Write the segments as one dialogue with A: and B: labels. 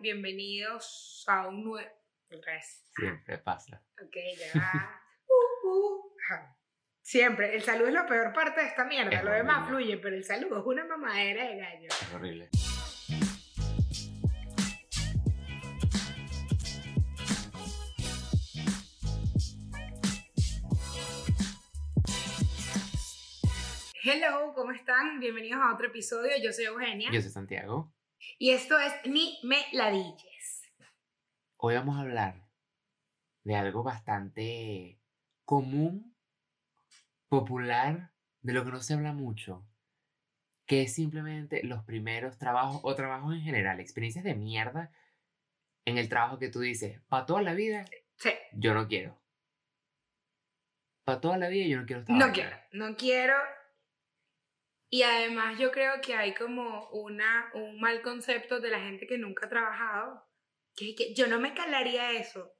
A: Bienvenidos a un nuevo...
B: Siempre pasa.
A: Ok, ya. Uh, uh. Siempre. El saludo es la peor parte de esta mierda.
B: Es
A: Lo demás fluye, pero el saludo es una mamadera de gallo.
B: Es horrible.
A: Hello, ¿cómo están? Bienvenidos a otro episodio. Yo soy Eugenia.
B: Yo soy Santiago.
A: Y esto es Ni Me Ladilles.
B: Hoy vamos a hablar de algo bastante común, popular, de lo que no se habla mucho, que es simplemente los primeros trabajos o trabajos en general, experiencias de mierda en el trabajo que tú dices, para toda la vida,
A: Sí,
B: yo no quiero. Para toda la vida yo no quiero estar.
A: no quiero, no quiero. Y además yo creo que hay como una, un mal concepto de la gente que nunca ha trabajado, que que yo no me calaría eso.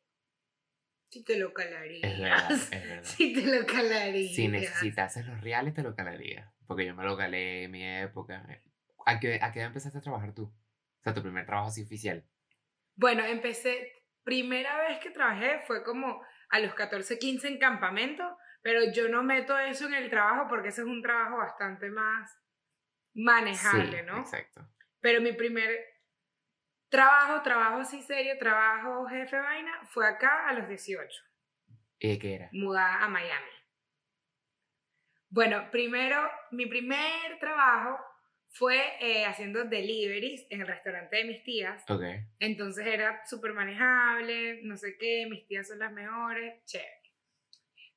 A: Si te lo calarías.
B: Es verdad, es verdad.
A: Si te lo calarías.
B: Si necesitases los reales, te lo calaría. Porque yo me lo calé en mi época. ¿A qué, ¿A qué edad empezaste a trabajar tú? O sea, tu primer trabajo así oficial.
A: Bueno, empecé, primera vez que trabajé fue como a los 14, 15 en campamento, pero yo no meto eso en el trabajo porque ese es un trabajo bastante más manejable,
B: sí,
A: ¿no?
B: Exacto.
A: Pero mi primer trabajo, trabajo así serio, trabajo jefe vaina, fue acá a los 18,
B: ¿Y de qué era?
A: mudada a Miami. Bueno, primero, mi primer trabajo fue eh, haciendo deliveries en el restaurante de mis tías.
B: Ok.
A: Entonces era súper manejable, no sé qué, mis tías son las mejores, chévere.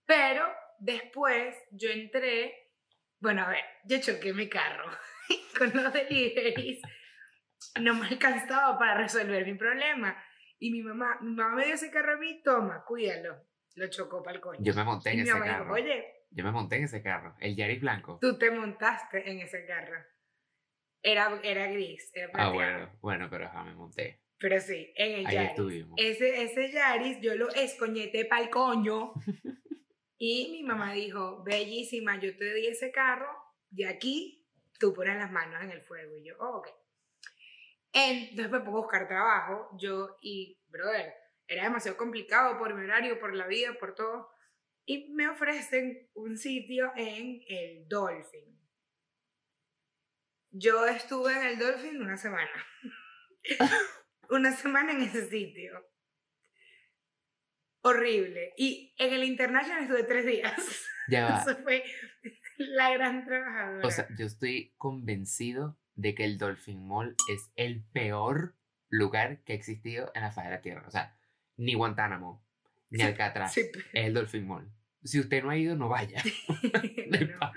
A: Pero después yo entré, bueno, a ver, yo choqué mi carro con los deliveries, no me alcanzaba para resolver mi problema. Y mi mamá, mi mamá me dio ese carro a mí, toma, cuídalo. Lo chocó para el coño.
B: Yo me monté
A: y
B: en
A: mi
B: ese
A: mamá dijo,
B: carro.
A: oye,
B: Yo me monté en ese carro. El Yaris blanco.
A: tú te montaste en ese carro. Era, era gris, era
B: Ah,
A: plateado.
B: bueno. Bueno, pero ajá, me monté.
A: Pero sí, en el
B: Ahí
A: Yaris.
B: estuvimos.
A: Ese, ese Yaris yo lo escoñeté pa'l coño. y mi mamá dijo, bellísima, yo te di ese carro, de aquí tú pones las manos en el fuego. Y yo, oh, ok. Entonces me pongo a buscar trabajo, yo y, brother, era demasiado complicado por mi horario, por la vida, por todo. Y me ofrecen un sitio en el Dolphin. Yo estuve en el Dolphin una semana. una semana en ese sitio. Horrible. Y en el International estuve tres días.
B: Ya va.
A: Eso fue la gran trabajadora.
B: O sea, yo estoy convencido de que el Dolphin Mall es el peor lugar que ha existido en la faz de la Tierra. O sea, ni Guantánamo, ni
A: Sí,
B: Alcatraz.
A: sí,
B: Es el Dolphin Mall. Si usted no ha ido, no vaya.
A: No,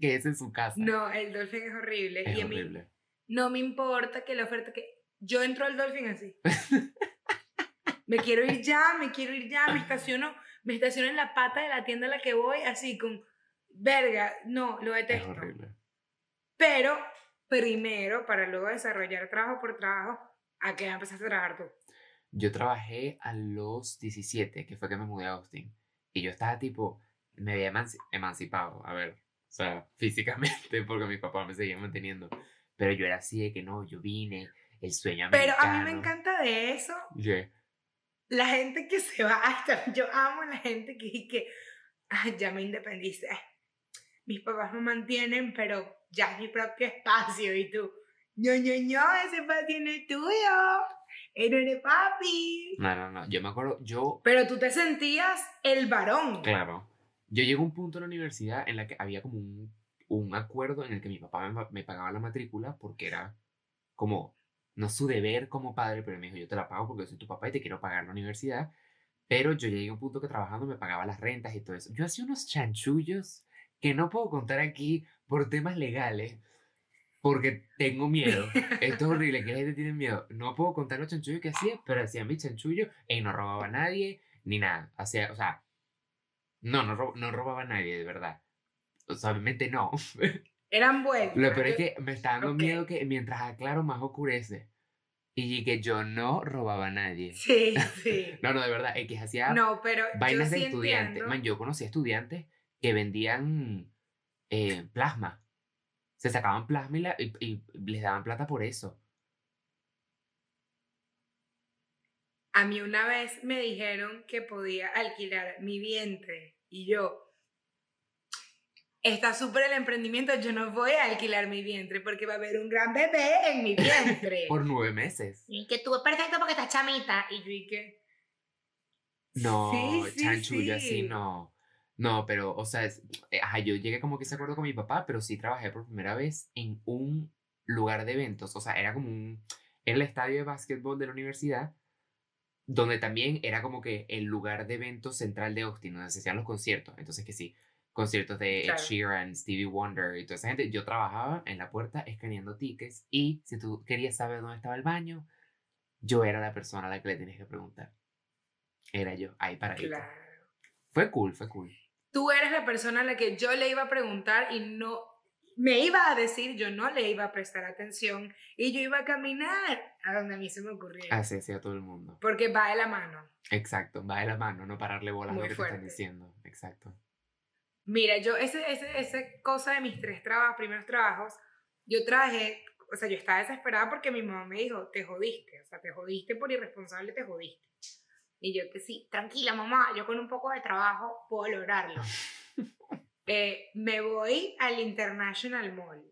B: que es en su casa.
A: no, el Dolphin es horrible.
B: es
A: y a mí
B: horrible.
A: no me importa que la oferta que... Yo entro al Dolphin así. Me quiero ir ya, me quiero ir ya, me estaciono, me estaciono en la pata de la tienda a la que voy, así con... Verga, no, lo
B: Es
A: detesto.
B: horrible.
A: Pero primero, para luego desarrollar trabajo por trabajo, ¿a qué empezaste a trabajar tú?
B: Yo trabajé a los 17, que fue que me mudé a Austin. Y yo estaba tipo, me había emanci- emancipado, a ver, o sea, físicamente, porque mi papá me seguía manteniendo. Pero yo era así de que no, yo vine, el sueño
A: Pero
B: americano.
A: a mí me encanta de eso
B: Yeah.
A: La gente que se va hasta yo amo a la gente que que "Ay, ya me independicé. Mis papás me mantienen pero ya es mi propio espacio y tú no no no ese espacio no es tuyo. Eres de papi
B: No, no, no, yo me acuerdo, yo,
A: pero tú te sentías el varón.
B: Claro, yo llegué a un punto en la universidad en la que había como un, un acuerdo en el que mi papá me, me pagaba la matrícula porque era como, no su deber como padre, pero me dijo, yo te la pago porque soy tu papá y te quiero pagar la universidad. Pero yo llegué a un punto que trabajando me pagaba las rentas y todo eso. Yo hacía unos chanchullos que no puedo contar aquí por temas legales, porque tengo miedo. Esto es horrible, que la gente tiene miedo. No puedo contar los chanchullos que hacía, pero hacía mis chanchullos y no robaba a nadie, ni nada. Hacía, o sea, no, no, no robaba a nadie, de verdad. O sea, obviamente no.
A: eran buenos
B: Lo peor es que me está dando miedo que mientras aclaro más oscurece. Y que yo no robaba a nadie.
A: sí sí
B: No, no, de verdad, es que hacía
A: no pero
B: vainas de
A: sí
B: estudiantes. Man, yo conocí estudiantes que vendían eh, plasma. Se sacaban plasma y, la- y- y les daban plata por eso.
A: A mí una vez me dijeron que podía alquilar mi vientre y yo, está súper el emprendimiento, yo no voy a alquilar mi vientre porque va a haber un gran bebé en mi vientre.
B: Por nueve meses.
A: y que tú es perfecto porque estás chamita. Y yo y que...
B: No,
A: Sí, sí,
B: chanchullo,
A: sí.
B: así no. No, pero, o sea, es- eh, ajá, yo llegué como que ese acuerdo con mi papá, pero sí trabajé por primera vez en un lugar de eventos. O sea, era como un. Era el estadio de básquetbol de la universidad, donde también era como que el lugar de eventos central de Austin, donde se hacían los conciertos. Entonces, que sí, conciertos de Ed
A: Claro.
B: Sheeran, Stevie Wonder y toda esa gente. Yo trabajaba en la puerta escaneando tickets y si tú querías saber dónde estaba el baño, yo era la persona a la que le tenías que preguntar. Era yo, ahí para
A: Claro.
B: Fue cool, fue cool.
A: Tú eres la persona a la que yo le iba a preguntar y no me iba a decir, yo no le iba a prestar atención y yo iba a caminar a donde a mí se me ocurriera.
B: Así hacía todo el mundo.
A: Porque va de la mano.
B: Exacto, va de la mano, no pararle bolas a lo que te están diciendo. Exacto.
A: Mira, yo, ese, ese, esa cosa de mis tres trabajos, primeros trabajos, yo trabajé, o sea, yo estaba desesperada porque mi mamá me dijo, te jodiste, o sea, te jodiste por irresponsable, te jodiste. Y yo que sí, tranquila mamá, yo con un poco de trabajo puedo lograrlo. Eh, me voy al International Mall.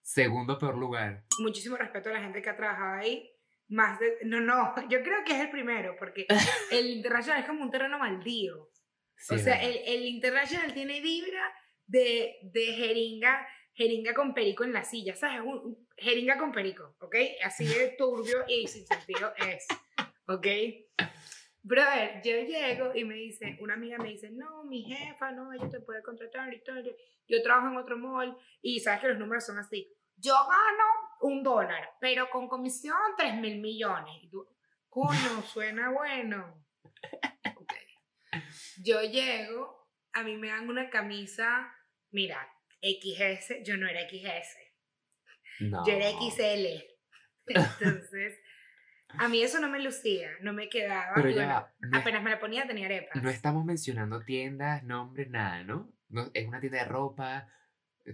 B: Segundo peor lugar.
A: Muchísimo respeto a la gente que ha trabajado ahí. Más de, no, no, yo creo que es el primero, porque el International es como un terreno maldío.
B: Sí,
A: o sea, el, el International tiene vibra de, de jeringa, jeringa con perico en la silla, ¿sabes? Un, un- jeringa con perico, ¿ok? Así de turbio y sin sentido es, ¿ok? Brother, yo llego y me dice, una amiga me dice, no, mi jefa, no, ella te puede contratar y tal. Yo trabajo en otro mall y sabes que los números son así. Yo gano un dólar, pero con comisión 3 mil millones. Y tú, coño, suena bueno. Yo llego, a mí me dan una camisa, mira, XS, yo no era XS,
B: No.
A: yo era XL. Entonces, a mí eso no me lucía, no me quedaba.
B: Pero ya
A: bueno,
B: es-
A: apenas me la ponía tenía arepas.
B: no estamos mencionando tiendas, nombres, nada, ¿no? No, es una tienda de ropa,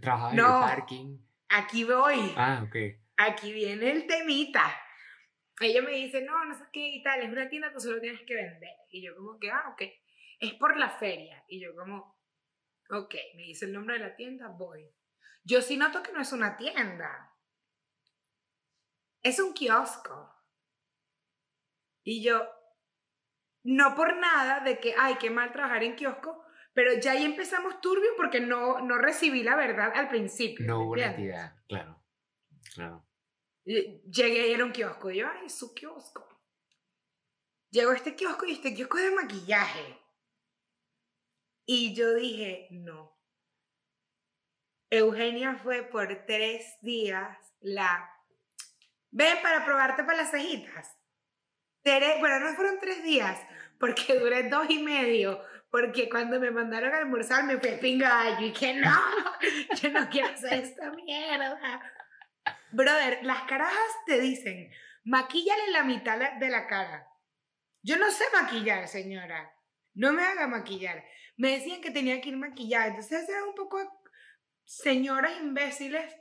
B: trabajaba en el parking.
A: Aquí voy,
B: Ah, ok.
A: aquí viene el temita. Ella me dice, no, no sé qué y tal, es una tienda que solo tienes que vender. Y yo como que, ah, ok, es por la feria. Y yo como, ok, me dice el nombre de la tienda, voy. Yo sí noto que no es una tienda. Es un kiosco. Y yo, no por nada de que, ay, qué mal trabajar en kiosco, pero ya ahí empezamos turbio porque no, no recibí la verdad al principio.
B: No
A: ¿me
B: hubo honestidad, claro. Claro.
A: Llegué y era un kiosco. Y yo, ay, su kiosco. Llegó este kiosco y este kiosco es de maquillaje. Y yo dije, no. Eugenia fue por tres días la... Ven para probarte para las cejitas. Bueno, no fueron tres días, porque duré dos y medio. Porque cuando me mandaron a almorzar me fui pingallo y que no, yo no quiero hacer esta mierda. Brother, las carajas te dicen, maquíllale la mitad de la cara. Yo no sé maquillar, señora. No me haga maquillar. Me decían que tenía que ir maquillada. Entonces eran un poco señoras imbéciles.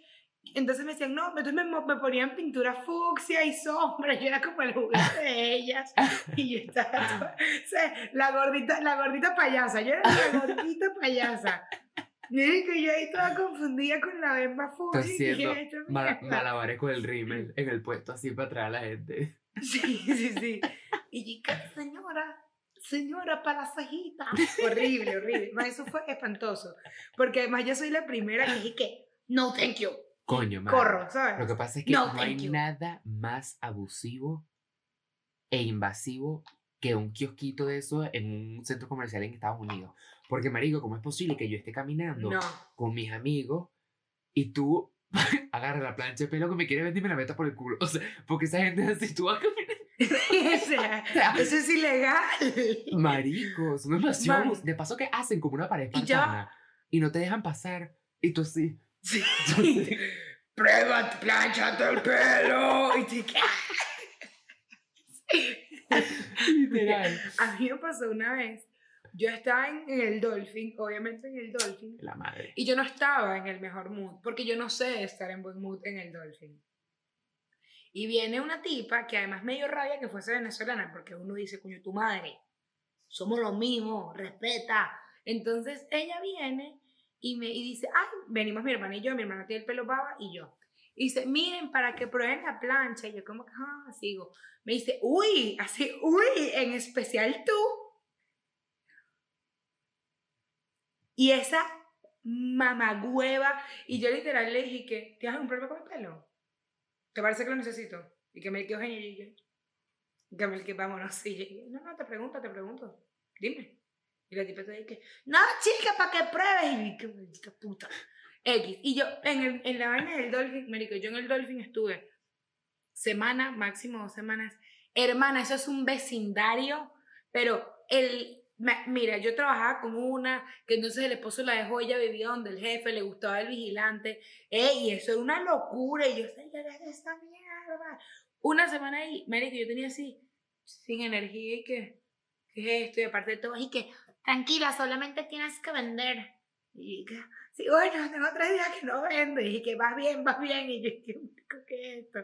A: Entonces me decían, no, entonces me, me ponían pintura fucsia y sombra. Yo era como el juguete de ellas. Y yo estaba toda- o sea, la gordita, la gordita payasa. Yo era la gordita payasa. Miren que yo ahí toda confundida con la bemba fucsia.
B: haciendo
A: "Esta
B: Mala-
A: mierda".
B: malabares con el rímel en el puesto así para atrás a la gente.
A: Sí, sí, sí. Y yo, "¿Qué, señora, señora, para la. Horrible, horrible. Eso fue espantoso. Porque además yo soy la primera que dije que, no, thank you.
B: Coño, man.
A: Corro, ¿sabes?
B: Lo que pasa es que
A: No,
B: no, hay
A: you.
B: nada más abusivo e invasivo que un kiosquito de eso en un centro comercial en Estados Unidos. Porque, marico, ¿cómo es posible que yo esté caminando
A: No.
B: con mis amigos y tú agarras la plancha de pelo que me quiere vender y me la metas por el culo? O sea, porque esa gente así, tú vas
A: o sea, eso es ilegal.
B: Marico, son demasiado
A: Man.
B: abus- De paso que hacen como una pared
A: Y
B: espartana y no te dejan pasar. Y tú así.
A: Sí. Prueba, planchate el pelo. Y te
B: Literal.
A: A mí me pasó una vez. Yo estaba en, en el Dolphin, obviamente en el Dolphin.
B: La madre.
A: Y yo no estaba en el mejor mood, porque yo no sé estar en buen mood en el Dolphin. Y viene una tipa que además medio rabia que fuese venezolana, porque uno dice, coño, tu madre, somos los mismos, respeta. Entonces ella viene y me y dice, ay, venimos mi hermana y yo, mi hermana tiene el pelo baba y yo. Y dice, miren, para que prueben la plancha. Y yo como, ah, sigo. Me dice, uy, así, uy, en especial tú. Y esa mamagüeva. Y yo literal le dije que, ¿tienes algún problema con el pelo? ¿Te parece que lo necesito? Y que me quedo genio y que me que vámonos. Y yo, no, no, te pregunto, te pregunto. Dime. Y la tipa te dice, no, chica, para que pruebes. Y yo, qué puta. X. Y yo, en, el, en la vaina del Dolphin, Mérico, yo en el Dolphin estuve semana, máximo dos semanas. Hermana, eso es un vecindario, pero el, mira, yo trabajaba con una que entonces el esposo la dejó, ella vivía donde el jefe, le gustaba el vigilante, y eso era una locura, y yo, esta mierda. Una semana ahí, Mérico, yo tenía así, sin energía, y que, ¿qué es esto? Y aparte de todo, y que, tranquila, solamente tienes que vender. Y que, sí, bueno, tengo tres días que no vendo. Y que vas bien, vas bien. Y yo, ¿qué es esto?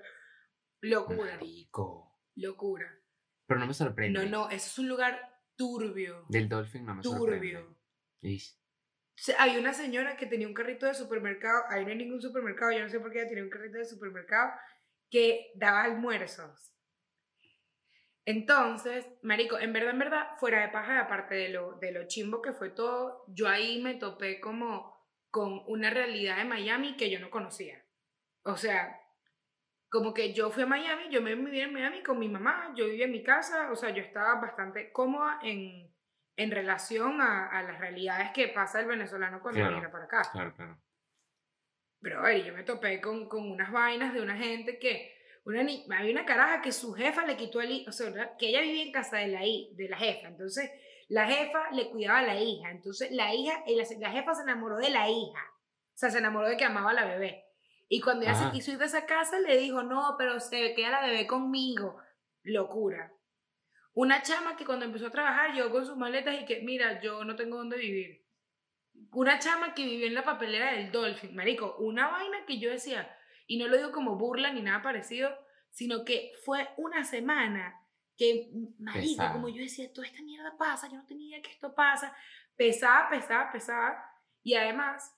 A: Locura.
B: Rico.
A: Locura.
B: Pero no me sorprende.
A: No, no, eso es un lugar turbio.
B: Del Dolphin no me turbio. sorprende.
A: Hay una señora que tenía un carrito de supermercado, ahí no hay ningún supermercado, yo no sé por qué ella tenía un carrito de supermercado, que daba almuerzos. Entonces, marico, en verdad, en verdad, fuera de paja, aparte de lo, de lo chimbo que fue todo, yo ahí me topé como con una realidad de Miami que yo no conocía. O sea, como que yo fui a Miami, yo me viví en Miami con mi mamá, yo vivía en mi casa, o sea, yo estaba bastante cómoda en, en relación a, a, las realidades que pasa el venezolano cuando viene para acá.
B: Claro, claro.
A: Pero, a ver, yo me topé con, con unas vainas de una gente que una había una caraja que su jefa le quitó el hijo, o sea, que ella vivía en casa de la, de la jefa, entonces la jefa le cuidaba a la hija, entonces la hija, la, la jefa se enamoró de la hija, o sea, se enamoró de que amaba a la bebé. Y cuando ella se quiso ir de esa casa, le dijo, no, pero se queda la bebé conmigo. Locura. Una chama que cuando empezó a trabajar llegó con sus maletas y que, mira, yo no tengo dónde vivir. Una chama que vivió en la papelera del Dolphin, marico, una vaina que yo decía, y no lo digo como burla ni nada parecido, sino que fue una semana que, marico, como yo decía, toda esta mierda pasa, yo no tenía que esto pasa, pesaba, pesaba, pesaba, y además,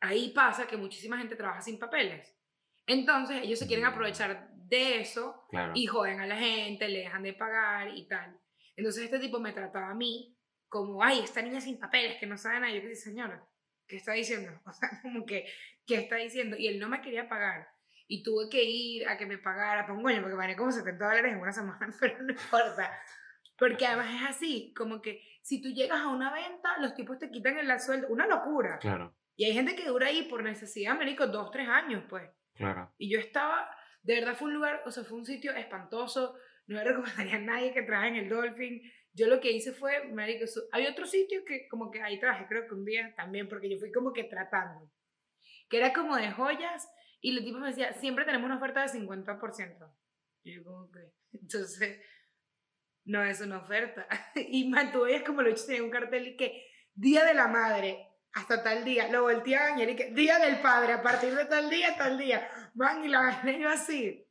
A: ahí pasa que muchísima gente trabaja sin papeles. Entonces, ellos se quieren mm. aprovechar de eso y joden a la gente, le dejan de pagar y tal. Entonces, este tipo me trataba a mí como, ay, esta niña sin papeles, que no sabe nada. Yo que sí, señora, ¿qué está diciendo? O sea, como que, ¿qué está diciendo? Y él no me quería pagar. Y tuve que ir a que me pagara, pues, porque gané como 70 dólares en una semana, pero no importa. Porque además es así, como que si tú llegas a una venta, los tipos te quitan el sueldo. Una locura.
B: Claro.
A: Y hay gente que dura ahí por necesidad, médico, dos, tres años, pues.
B: Claro.
A: Y yo estaba, de verdad fue un lugar, o sea, fue un sitio espantoso. No le recomendaría a nadie que trabaje en el Dolphin. Yo lo que hice fue, marico, hay otro sitio que como que ahí trabajé, creo que un día también, porque yo fui como que tratando, que era como de joyas, y el tipo me decía, siempre tenemos una oferta de 50%. Y yo como que, entonces, no es una oferta. Y mantuve, es como lo hecho, tenía un cartel y que, Día de la Madre, hasta tal día, lo volteaban y era Día del Padre, a partir de tal día, tal día. Van y la yo así.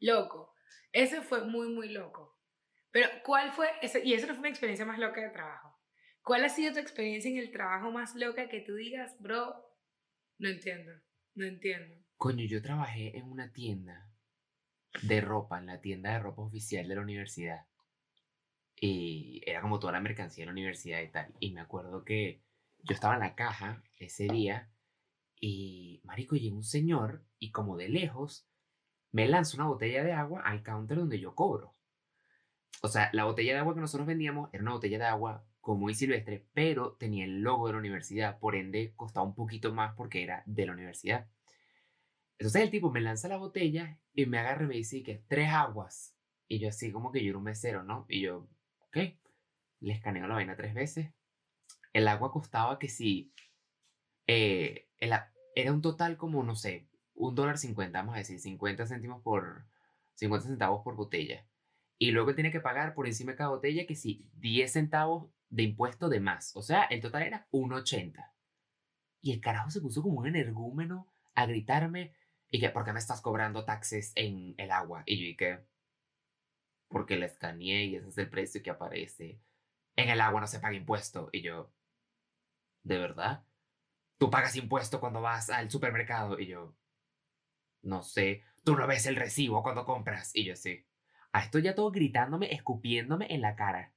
A: Loco. Ese fue muy, muy loco. Pero, ¿cuál fue? Ese, y esa no fue mi experiencia más loca de trabajo. ¿Cuál ha sido tu experiencia en el trabajo más loca que tú digas, bro? No entiendo, no entiendo.
B: Coño, yo trabajé en una tienda de ropa, en la tienda de ropa oficial de la universidad. Y era como toda la mercancía de la universidad y tal. Y me acuerdo que yo estaba en la caja ese día y, marico, llegó un señor y como de lejos me lanza una botella de agua al counter donde yo cobro o sea, la botella de agua que nosotros vendíamos era una botella de agua común y silvestre, pero tenía el logo de la universidad, por ende costaba un poquito más porque era de la universidad. Entonces el tipo me lanza la botella y me agarra y me dice que tres aguas. Y yo así como que yo era un mesero, ¿no? Y yo, ok, le escaneo la vaina tres veces. El agua costaba que si, eh, era un total como, no sé, un dólar cincuenta, vamos a decir, 50 céntimos por, 50 centavos por botella. Y luego tiene que pagar por encima de cada botella que sí, 10 centavos de impuesto de más. O sea, el total era 1,80. Y el carajo se puso como un energúmeno a gritarme, Y que, ¿por qué me estás cobrando taxes en el agua? Y yo, y que, porque la escaneé y ese es el precio que aparece. En el agua no se paga impuesto. Y yo, ¿de verdad? Tú pagas impuesto cuando vas al supermercado. Y yo, no sé. Tú no ves el recibo cuando compras. Y yo, sí. A esto ya todo gritándome, escupiéndome en la cara.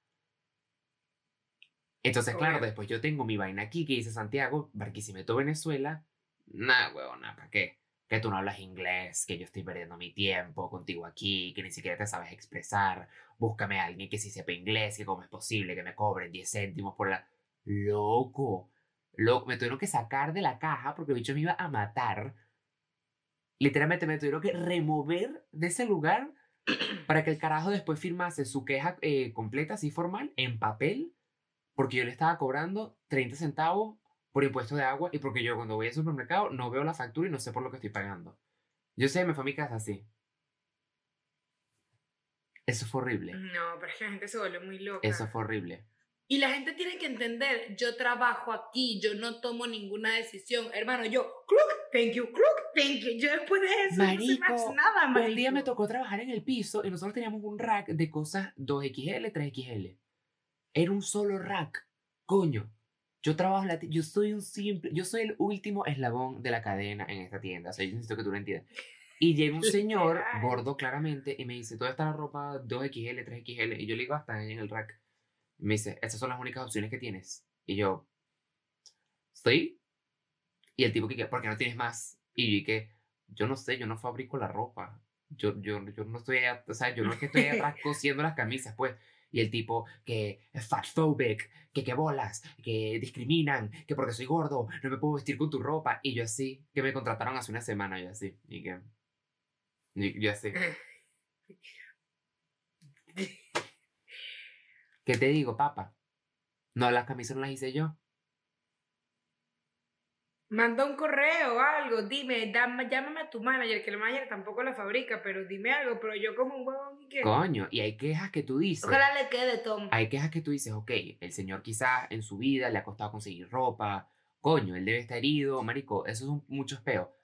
B: Entonces, claro, después yo tengo mi vaina aquí que dice Santiago, Barquisimeto, Venezuela. Nah, huevona, ¿para qué? Que tú no hablas inglés, que yo estoy perdiendo mi tiempo contigo aquí, que ni siquiera te sabes expresar. Búscame a alguien que sí sepa inglés, que cómo es posible que me cobren 10 céntimos por la... Loco. Loco. Me tuvieron que sacar de la caja porque el bicho me iba a matar. Literalmente me tuvieron que remover de ese lugar para que el carajo después firmase su queja eh, completa, así formal, en papel, porque yo le estaba cobrando 30 centavos por impuesto de agua y porque yo cuando voy al supermercado no veo la factura y no sé por lo que estoy pagando. Yo sé, me fue a mi casa así. Eso fue horrible.
A: No, pero es que la gente se vuelve muy loca.
B: Eso fue horrible.
A: Y la gente tiene que entender, yo trabajo aquí, yo no tomo ninguna decisión. Hermano, yo, crook, thank you, crook, thank you. Yo después de eso no sé
B: Marico,
A: más nada, marico.
B: Un día me tocó trabajar en el piso y nosotros teníamos un rack de cosas 2XL, 3XL. Era un solo rack. Coño. Yo trabajo la yo soy un simple, yo soy el último eslabón de la cadena en esta tienda. O sea, yo necesito que tú lo entiendas. Y llega un señor, gordo claramente, y me dice, ¿dónde está la ropa 2XL, 3XL? Y yo le digo, hasta en el rack. Y me dice, estas son las únicas opciones que tienes. Y yo, ¿sí? Y el tipo que, ¿por qué no tienes más? Y yo que, yo no sé, yo no fabrico la ropa. Yo, yo, yo no estoy, a- o sea, yo no es que estoy atrás cosiendo las camisas, pues. Y el tipo que es fatphobic, que qué bolas, que discriminan, que porque soy gordo no me puedo vestir con tu ropa. Y yo así, que me contrataron hace una semana, yo así. Y que, y yo así. ¿Qué te digo, papá? No, las camisas no las hice yo.
A: Manda un correo o algo, dime, dame- llámame a tu manager, que el manager tampoco la fabrica, pero dime algo, pero yo como un huevón que...
B: Coño, y hay quejas que tú dices.
A: Ojalá le quede Tom.
B: Hay quejas que tú dices, ok, el señor quizás en su vida le ha costado conseguir ropa, coño, él debe estar herido, marico, eso es un, mucho peo.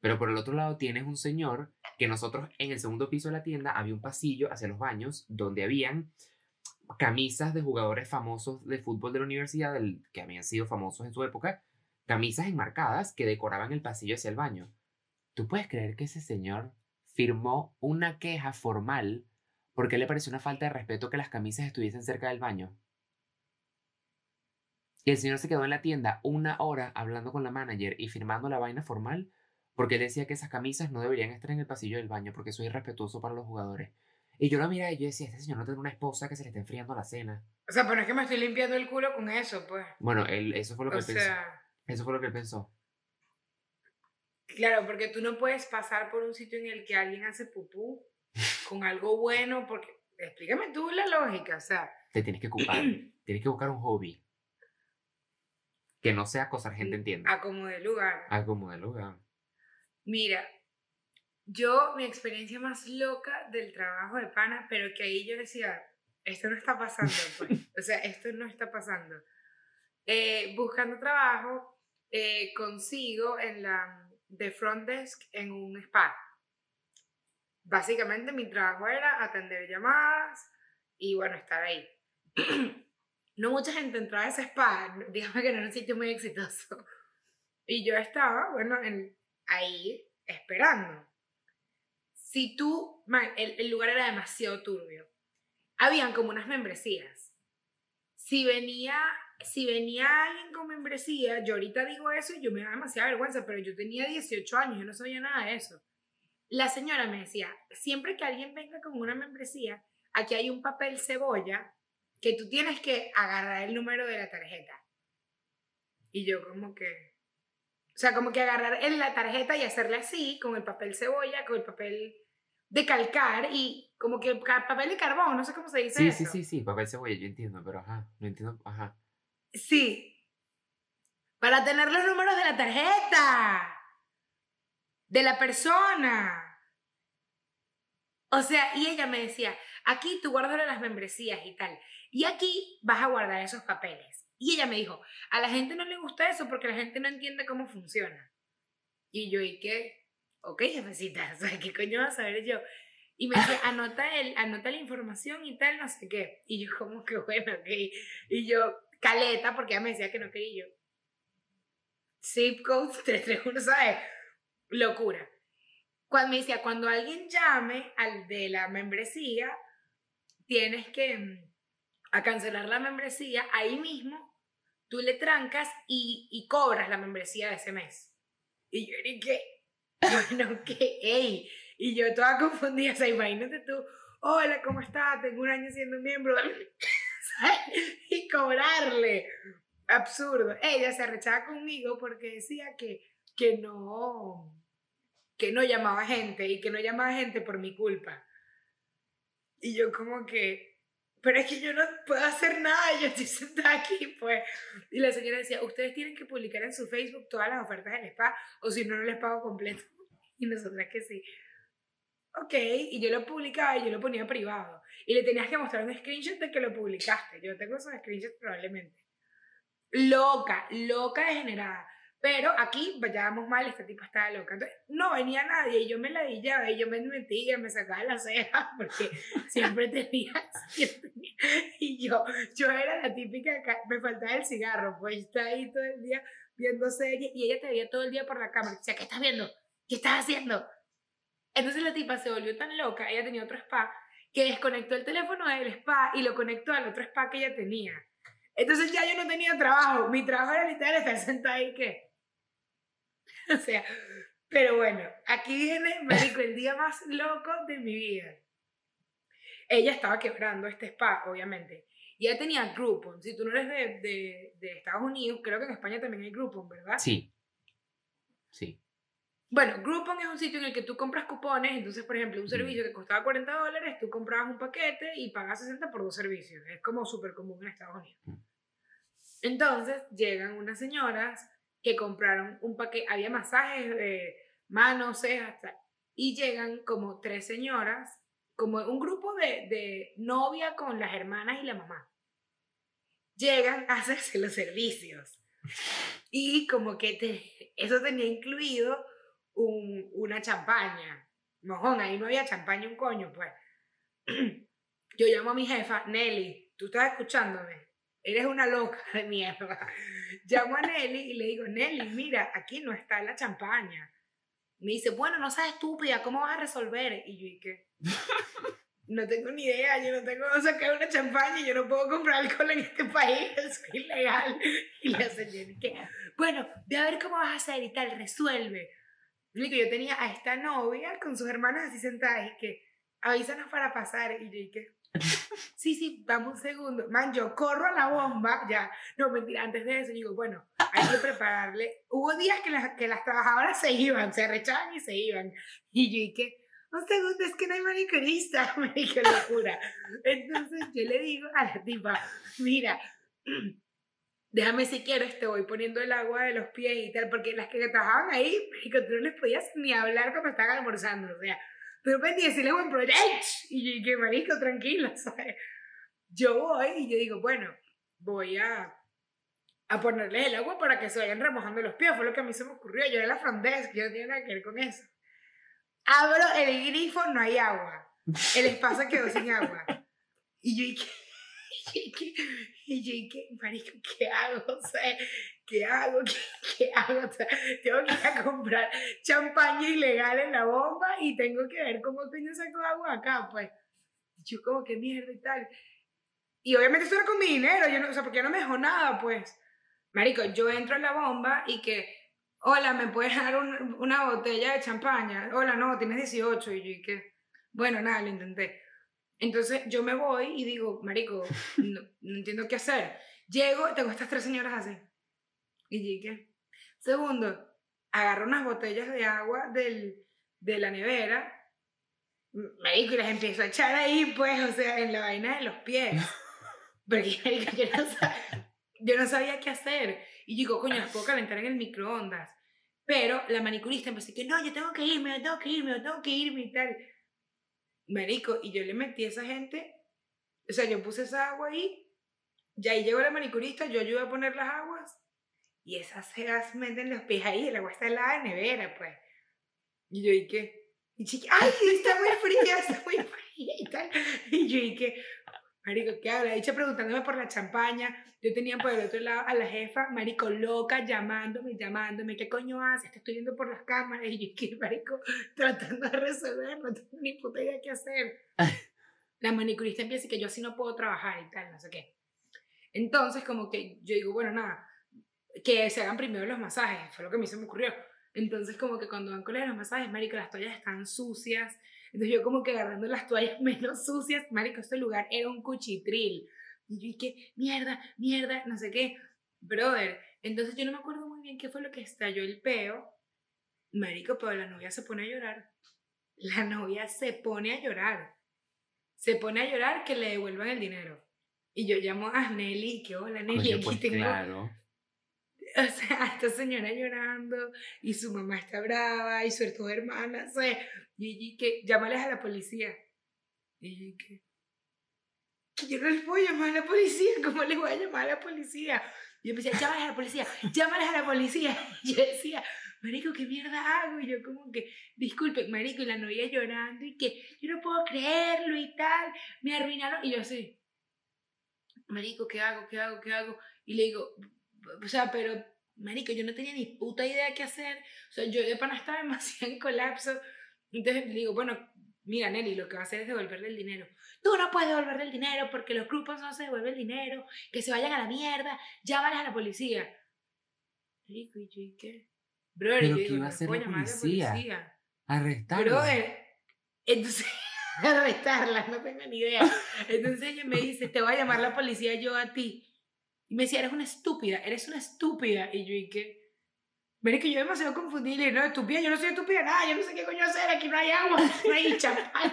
B: Pero por el otro lado tienes un señor que nosotros en el segundo piso de la tienda había un pasillo hacia los baños donde habían camisas de jugadores famosos de fútbol de la universidad, que habían sido famosos en su época, camisas enmarcadas que decoraban el pasillo hacia el baño. ¿Tú puedes creer que ese señor firmó una queja formal porque le pareció una falta de respeto que las camisas estuviesen cerca del baño? Y el señor se quedó en la tienda una hora hablando con la manager y firmando la vaina formal porque él decía que esas camisas no deberían estar en el pasillo del baño porque eso es irrespetuoso para los jugadores. Y yo lo miraba y yo decía, este señor no tiene una esposa que se le está enfriando la cena.
A: O sea, pero es que me estoy limpiando el culo con eso, pues.
B: Bueno, él, eso fue lo que
A: O
B: él pensó. Eso fue lo que él pensó.
A: claro, porque tú no puedes pasar por un sitio en el que alguien hace pupú con algo bueno, porque... Explícame tú la lógica, o sea...
B: Te tienes que ocupar. tienes que buscar un hobby. Que no sea acosar gente en tienda.
A: A como de lugar.
B: Algo como de lugar.
A: Mira, yo, mi experiencia más loca del trabajo de pana, pero que ahí yo decía, esto no está pasando, pues. O sea, esto no está pasando. Eh, buscando trabajo, eh, consigo en la de front desk en un spa. Básicamente mi trabajo era atender llamadas y bueno, estar ahí. no mucha gente entraba a ese spa, dígame que no era un sitio muy exitoso. Y yo estaba, bueno, en, ahí esperando. Si tú, el, el lugar era demasiado turbio. Habían como unas membresías. Si venía, si venía alguien con membresía, yo ahorita digo eso y yo me da demasiada vergüenza, pero yo tenía 18 años, yo no sabía nada de eso. La señora me decía, siempre que alguien venga con una membresía, aquí hay un papel cebolla que tú tienes que agarrar el número de la tarjeta. Y yo como que, o sea, como que agarrar en la tarjeta y hacerle así, con el papel cebolla, con el papel de calcar y como que papel de carbón, no sé cómo se dice
B: Sí,
A: eso.
B: sí, sí, sí, papel cebolla, yo entiendo, pero ajá, no entiendo, ajá.
A: Sí. Para tener los números de la tarjeta. De la persona. O sea, y ella me decía, aquí tú guardas las membresías y tal. Y aquí vas a guardar esos papeles. Y ella me dijo, a la gente no le gusta eso porque la gente no entiende cómo funciona. Y yo, ¿y qué? Ok, jefecita, o ¿qué coño vas a saber yo? Y me dice, anota, el, anota la información y tal, no sé qué. Y yo como que, bueno, ok. Y yo, caleta, porque ella me decía que no quería yo. Zip code 331, ¿sabes? Locura. Cuando me decía, cuando alguien llame al de la membresía, tienes que mm, a cancelar la membresía ahí mismo, tú le trancas y, y cobras la membresía de ese mes. Y yo dije, bueno, ¿qué? ¡Ey! Y yo toda confundida, o sea, imagínate tú, hola, ¿cómo estás? Tengo un año siendo miembro. y cobrarle. Absurdo. Ella se arrechaba conmigo porque decía que, que no que no llamaba gente y que no llamaba gente por mi culpa. Y yo como que, pero es que yo no puedo hacer nada, yo estoy sentada aquí, pues. Y la señora decía, ustedes tienen que publicar en su Facebook todas las ofertas del spa, o si no, no les pago completo. Y nosotras que sí. Ok, y yo lo publicaba y yo lo ponía privado. Y le tenías que mostrar un screenshot de que lo publicaste. Yo tengo esos screenshots probablemente. Loca, loca degenerada. Pero aquí vayamos mal, esta tipa estaba loca. Entonces, no venía nadie y yo me la y yo me metía, me sacaba las cejas porque siempre tenía, Y yo, yo era la típica, me faltaba el cigarro, pues está ahí todo el día viendo series y ella te veía todo el día por la cámara. Y decía, ¿qué estás viendo? ¿Qué estás haciendo? Entonces la tipa se volvió tan loca, ella tenía otro spa, que desconectó el teléfono del spa y lo conectó al otro spa que ella tenía. Entonces ya yo no tenía trabajo, mi trabajo era literal estar sentada ahí que... o sea, pero bueno, aquí viene, marico, el día más loco de mi vida. Ella estaba quebrando este spa, obviamente. Y ella tenía Groupon. Si tú no eres de, de, de Estados Unidos, creo que en España también hay Groupon, ¿verdad?
B: Sí. Sí.
A: Bueno, Groupon es un sitio en el que tú compras cupones, entonces, por ejemplo, un servicio que costaba 40 dólares, tú comprabas un paquete y pagas 60 por dos servicios. Es como súper común en Estados Unidos. Entonces, llegan unas señoras que compraron un paquete, había masajes de manos, cejas, y llegan como tres señoras, como un grupo de, de novia con las hermanas y la mamá. Llegan a hacerse los servicios. Y como que te, eso tenía incluido un, una champaña. Mojón, ahí no había champaña, un coño, pues. Yo llamo a mi jefa, Nelly, ¿tú estás escuchándome? Eres una loca de mierda. Llamo a Nelly y le digo, Nelly, mira, aquí no está la champaña. Me dice, bueno, no seas estúpida, ¿cómo vas a resolver? Y yo, ¿y qué? No tengo ni idea, yo no tengo que sacar una champaña, yo no puedo comprar alcohol en este país, es ilegal. Y la señora, ¿qué? Bueno, ve a ver cómo vas a hacer y tal, resuelve que yo tenía a esta novia con sus hermanas así sentadas y que avísanos para pasar. Y yo dije, sí, sí, dame un segundo. Man, yo corro a la bomba, ya. No, mentira, antes de eso, digo, bueno, hay que prepararle. Hubo días que las, que las trabajadoras se iban, se rechaban y se iban. Y yo dije, un segundo, es que no hay manicurista. Me dije, locura. Entonces yo le digo a la tipa, mira, déjame si quieres, te voy poniendo el agua de los pies y tal, porque las que trabajaban ahí, tú no les podías ni hablar cuando estaban almorzando, o sea, pero pues ni decirle buen provecho, y yo dije, marico, tranquilo, ¿sabes? Yo voy y yo digo, bueno, voy a, a ponerles el agua para que se vayan remojando los pies, fue lo que a mí se me ocurrió, yo era la frondez, yo no tenía nada que ver con eso. Abro el grifo, no hay agua, el espacio quedó sin agua, y yo dije, y yo dije, marico, ¿qué hago? O sea, ¿qué hago? ¿Qué, qué hago? O sea, tengo que ir a comprar champaña ilegal en la bomba y tengo que ver cómo coño saco agua acá, pues. Yo como, ¿qué mierda y tal? Y obviamente esto era con mi dinero, yo no, o sea, porque no me dejó nada, pues. Marico, yo entro en la bomba y que, hola, ¿me puedes dar una botella de champaña? Hola, no, tienes 18. Y yo dije, bueno, nada, lo intenté. Entonces yo me voy y digo, marico, no, entiendo qué hacer. Llego, tengo estas tres señoras así. Y dije, segundo, agarro unas botellas de agua del, de la nevera, marico, y las empiezo a echar ahí, pues, o sea, en la vaina de los pies. Porque marico, yo, no sabía, yo no sabía qué hacer. Y digo, coño, las puedo calentar en el microondas. Pero la manicurista empezó que, no, yo tengo que irme, yo tengo que irme, yo tengo que irme y tal. Marico, y yo le metí a esa gente, o sea, yo puse esa agua ahí, y ahí llegó la manicurista, yo ayudé a poner las aguas, y esas se meten los pies ahí, el agua está helada de nevera, pues. Y yo, ¿y qué? Y chiqui, ay, está muy fría, está muy fría y tal. Y yo, ¿y qué? Marico, ¿qué habla? Dicha preguntándome por la champaña. Yo tenía por el otro lado a la jefa, marico, loca, llamándome, llamándome. ¿Qué coño haces? Te estoy viendo por las cámaras. Y yo, ¿qué, marico? Tratando de resolver, no tengo ni puta idea qué hacer. la manicurista empieza y que yo así no puedo trabajar y tal, no sé qué. Entonces, como que yo digo, bueno, nada, que se hagan primero los masajes, fue lo que a mí se me ocurrió. Entonces, como que cuando van con los masajes, marico, las toallas están sucias. Entonces yo como que agarrando las toallas menos sucias, marico, este lugar era un cuchitril. Y yo dije, mierda, mierda, no sé qué. Brother, entonces yo no me acuerdo muy bien qué fue lo que estalló el peo. Marico, pero la novia se pone a llorar. La novia se pone a llorar. Se pone a llorar que le devuelvan el dinero. Y yo llamo a Nelly, que hola Nelly, aquí
B: pues
A: tengo
B: claro.
A: o sea, esta señora llorando y su mamá está brava y su dos hermanas, o sea, y, y que llámales a la policía. Yo que, yo no les a llamar a la policía, ¿cómo les voy a llamar a la policía? Y yo me decía, llámales a la policía, llámales a la policía. Y yo decía, marico, ¿qué mierda hago? Y yo como que, disculpe, marico, y la novia llorando y que yo no puedo creerlo y tal, me arruinaron. Y yo así, marico, ¿qué hago? ¿Qué hago? ¿Qué hago? Y le digo, o sea, pero, marico, yo no tenía ni puta idea qué hacer. O sea, yo de pana estaba demasiado en colapso. Entonces le digo, bueno, mira, Nelly, lo que va a hacer es devolverle el dinero. Tú no puedes devolverle el dinero porque los grupos no se devuelven el dinero, que se vayan a la mierda, llámales a la policía. Marico, ¿y yo y qué? Brother,
B: Pero
A: yo
B: ¿qué
A: digo,
B: iba a hacer la policía?
A: policía.
B: Arrestarlo.
A: Brother, entonces, arrestarla, no tengo ni idea. Entonces ella me dice, te voy a llamar la policía yo a ti. Y me decía, eres una estúpida, eres una estúpida. Y yo, ¿y qué? Veré que yo demasiado confundida y no, estúpida, yo no soy estúpida, nada, yo no sé qué coño hacer, aquí no hay agua, no hay champán.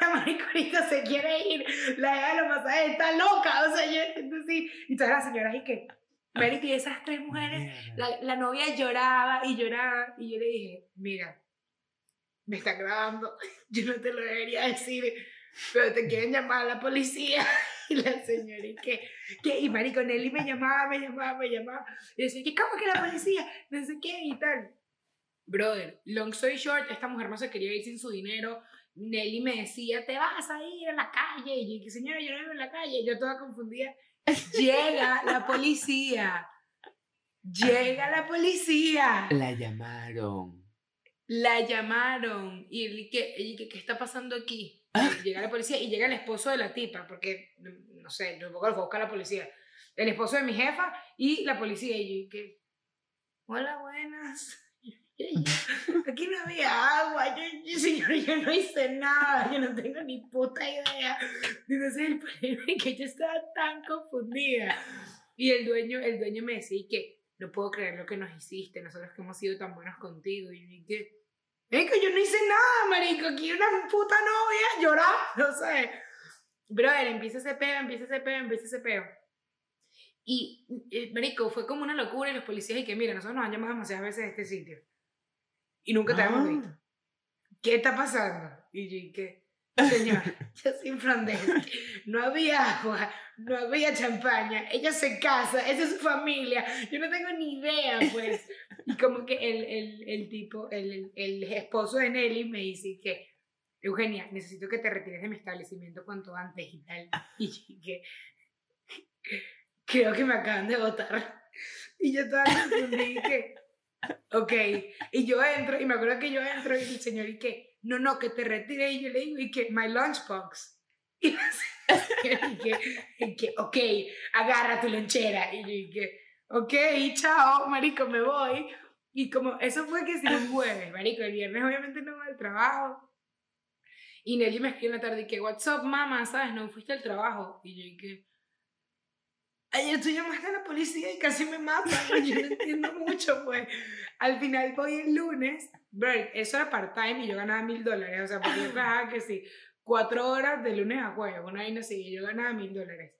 A: La mariconita se quiere ir, la de los masajes está loca, o sea, yo, entonces. Y todas las señoras, ¿y qué? Marico, y esas tres mujeres la, la novia lloraba y lloraba y yo le dije, mira, me están grabando, yo no te lo debería decir, pero te quieren llamar a la policía. Y la señora, ¿y qué? ¿Qué? Y marico, Nelly me llamaba, me llamaba, me llamaba. Y decía, ¿qué? ¿Cómo que la policía? No sé qué y tal. Brother, long story short, esta mujer no se quería ir sin su dinero. Nelly me decía, te vas a ir a la calle. Y yo dije, señora, yo no vivo en la calle. Y yo toda confundida. Llega la policía. Llega la policía.
B: La llamaron.
A: La llamaron. Y él, ¿qué, y que, ¿qué está pasando aquí? Llega la policía y llega el esposo de la tipa, porque, no sé, tampoco lo fue a buscar la policía. El esposo de mi jefa y la policía. Y yo, ¿qué? Hola, buenas. Aquí no había agua, yo, yo, señor, yo no hice nada, yo no tengo ni puta idea. Entonces el problema es que yo estaba tan confundida. Y el dueño, el dueño me decía que no puedo creer lo que nos hiciste, nosotros que hemos sido tan buenos contigo. Y yo dije, que yo no hice nada, marico, aquí una puta novia llorar, no sé. Brother, empieza ese peo, empieza ese peo, empieza ese peo. Y, eh, marico, fue como una locura y los policías y que, mira, nosotros nos han llamado demasiadas veces a este sitio. Y nunca te hemos
B: Ah.
A: visto. ¿Qué está pasando? Y yo, ¿y qué? Señor, yo soy francés. No había agua, no había champaña. Ella se casa, esa es su familia. Yo no tengo ni idea, pues. Y como que el, el, el tipo, el, el esposo de Nelly me dice que, Eugenia, necesito que te retires de mi establecimiento cuanto antes y tal. Y dije, creo que me acaban de votar. Y yo confundida y que, ok. Y yo entro, y me acuerdo que yo entro y el señor y que, no, no, que te retire. Y yo le digo, y que, my lunchbox. Y y que, ok, agarra tu lonchera. Y yo que, ok, chao, marico, me voy. Y como, eso fue que si un jueves, marico, el viernes obviamente no voy al trabajo. Y Nelly me escribe en la tarde y que, what's up, mamá, ¿sabes? No fuiste al trabajo. Y yo que, ayer tú llamaste a la policía y casi me matan. Yo no entiendo mucho, pues. Al final voy el lunes, bro, eso era part-time y yo ganaba mil dólares. O sea, porque yo trabajaba que sí, cuatro horas de lunes a jueves, una vaina así, yo ganaba mil dólares.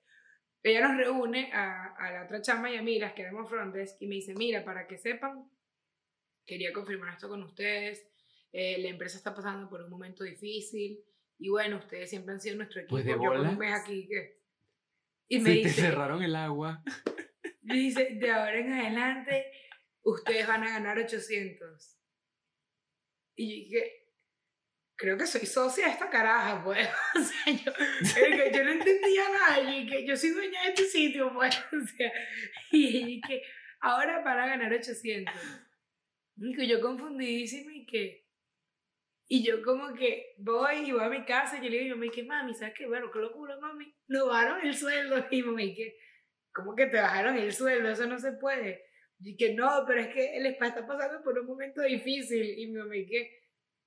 A: Ella nos reúne a, a la otra chama y a mí, las que éramos front desk, y me dice, mira, para que sepan, quería confirmar esto con ustedes, eh, la empresa está pasando por un momento difícil, y bueno, ustedes siempre han sido nuestro equipo,
B: Pues de
A: yo con un
B: bolas.
A: mes aquí, que... Y me
B: Se te
A: dice,
B: cerraron el agua.
A: me dice, de ahora en adelante, ustedes van a ganar 800. Y yo dije, creo que soy socia de esta caraja, pues. O sea, yo, que yo no entendía nada. Y que yo soy dueña de este sitio, pues. O sea, y que ahora para ganar 800. Y que yo confundidísima y que... Y yo como que voy y voy a mi casa y yo le digo a mi mamá, que mami, ¿sabes qué? Bueno, qué locura, mami. Nos bajaron el sueldo. Y mami, que, ¿cómo que te bajaron el sueldo? Eso no se puede. Y que no, pero es que el spa está pasando por un momento difícil. Y mi mamá, que,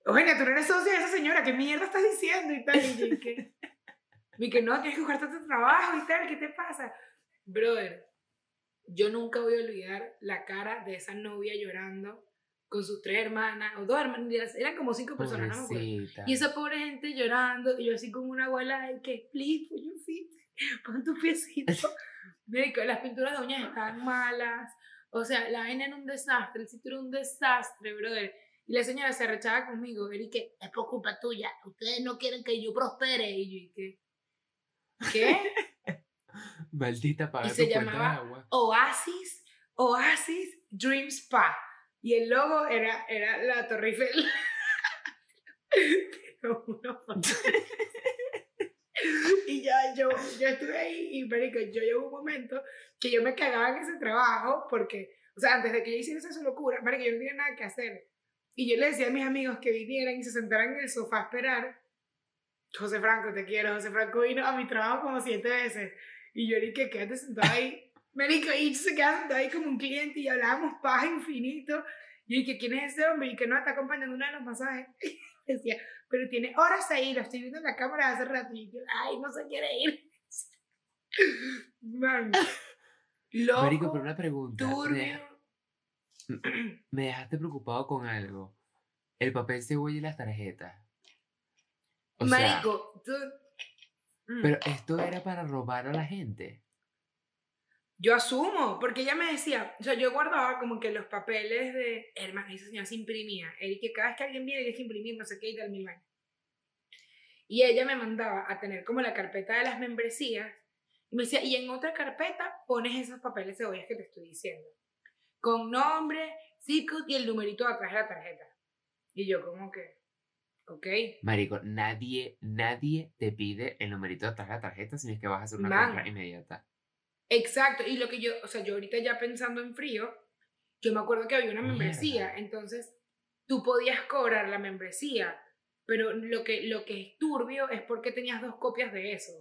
A: oye, tú no eres socia de esa señora, ¿qué mierda estás diciendo? Y tal. Y que, y que no, tienes que buscarte tu trabajo y tal, ¿qué te pasa? Brother, yo nunca voy a olvidar la cara de esa novia llorando con sus tres hermanas, o dos hermanas, eran como cinco personas, no. Y esa pobre gente llorando, y yo así como una abuela, que, please, feet, pon tu piecito. Médico, las pinturas de uñas estaban malas, o sea, la vaina era un desastre, el sitio era un desastre, brother. Y la señora se arrechaba conmigo, y que, es por culpa tuya, ustedes no quieren que yo prospere. Y yo, ¿y qué? ¿Qué?
B: Maldita paga
A: Y
B: tu
A: se
B: de
A: llamaba
B: agua.
A: Oasis, Oasis Dream Spa. Y el logo era, era la Torre Eiffel. Pero y ya yo, yo estuve ahí y marico, yo llegó un momento que yo me cagaba en ese trabajo porque, o sea, antes de que yo hiciera esa locura, marico, yo no tenía nada que hacer. Y yo le decía a mis amigos que vinieran y se sentaran en el sofá a esperar. José Franco, te quiero. José Franco vino a mi trabajo como siete veces. Y yo dije, quédate sentado ahí. Marico, y se quedaba sentado ahí como un cliente y hablábamos paja infinito. Y dije, ¿quién es ese hombre? Y que no está acompañando uno de los masajes. Decía, pero tiene horas ahí, lo estoy viendo en la cámara hace rato. Y yo, ay, no se quiere ir. Man. Loco,
B: Marico, pero una pregunta.
A: Turbio.
B: me dejaste preocupado con algo. El papel cebolla y las tarjetas. O sea,
A: Marico, tú... Mm.
B: pero esto era para robar a la gente.
A: Yo asumo, porque ella me decía, o sea, yo guardaba como que los papeles de, hermano, esa señora se imprimía, y que cada vez que alguien viene tienes que imprimir no sé qué y tal mil vainas. Y ella me mandaba a tener como la carpeta de las membresías, y me decía, y en otra carpeta pones esos papeles cebollas que te estoy diciendo, con nombre, zip code y el numerito de atrás de la tarjeta. Y yo como que, ok,
B: Marico, nadie, nadie te pide el numerito de atrás de la tarjeta si es que vas a hacer una
A: Man.
B: compra inmediata.
A: Exacto, y lo que yo, o sea, yo ahorita ya pensando en frío, yo me acuerdo que había una membresía,
B: Mierda.
A: entonces tú podías cobrar la membresía, pero lo que, lo que es turbio es porque tenías dos copias de eso.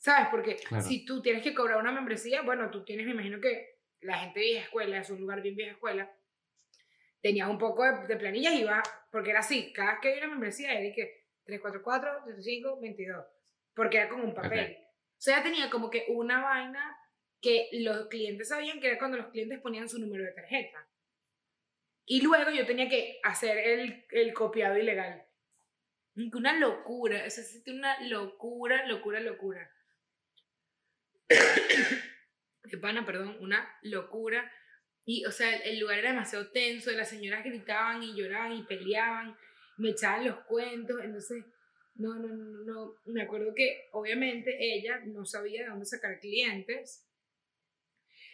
A: ¿Sabes? Porque
B: Claro.
A: si tú tienes que cobrar una membresía, bueno, tú tienes, me imagino que la gente vieja escuela, es un lugar bien vieja escuela, tenías un poco de, de planillas y iba, porque era así, cada vez que había una membresía era de que 344, 35, 22, porque era como un papel. O sea, tenía como que una vaina que los clientes sabían que era cuando los clientes ponían su número de tarjeta. Y luego yo tenía que hacer el, el copiado ilegal. Una locura, o sea, una locura, locura, locura. Pana, perdón, una locura. Y, o sea, el, lugar era demasiado tenso, las señoras gritaban y lloraban y peleaban, me echaban los cuentos, entonces, no, no, no, no, me acuerdo que obviamente ella no sabía de dónde sacar clientes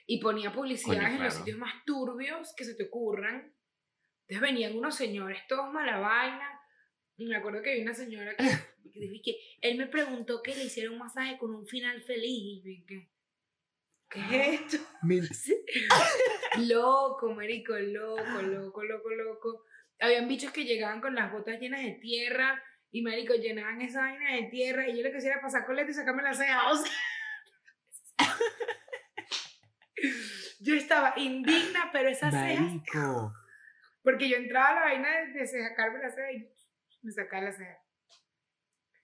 A: y ponía publicidades
B: Coño,
A: en los sitios más turbios que se te ocurran. Entonces venían unos señores todos mala vaina. Me acuerdo que había una señora que, que dije que él me preguntó que le hiciera un masaje con un final feliz. Y dije, ¿qué es esto? Loco, marico, loco, loco, loco, loco. Habían bichos que llegaban con las botas llenas de tierra y marico llenaban esa vaina de tierra y yo lo que hacía era pasar coleta y sacarme la ceja. O sea, yo estaba indigna, pero esas cejas,
B: Marico.
A: porque yo entraba a la vaina de, de sacarme la ceja y me sacaba la ceja.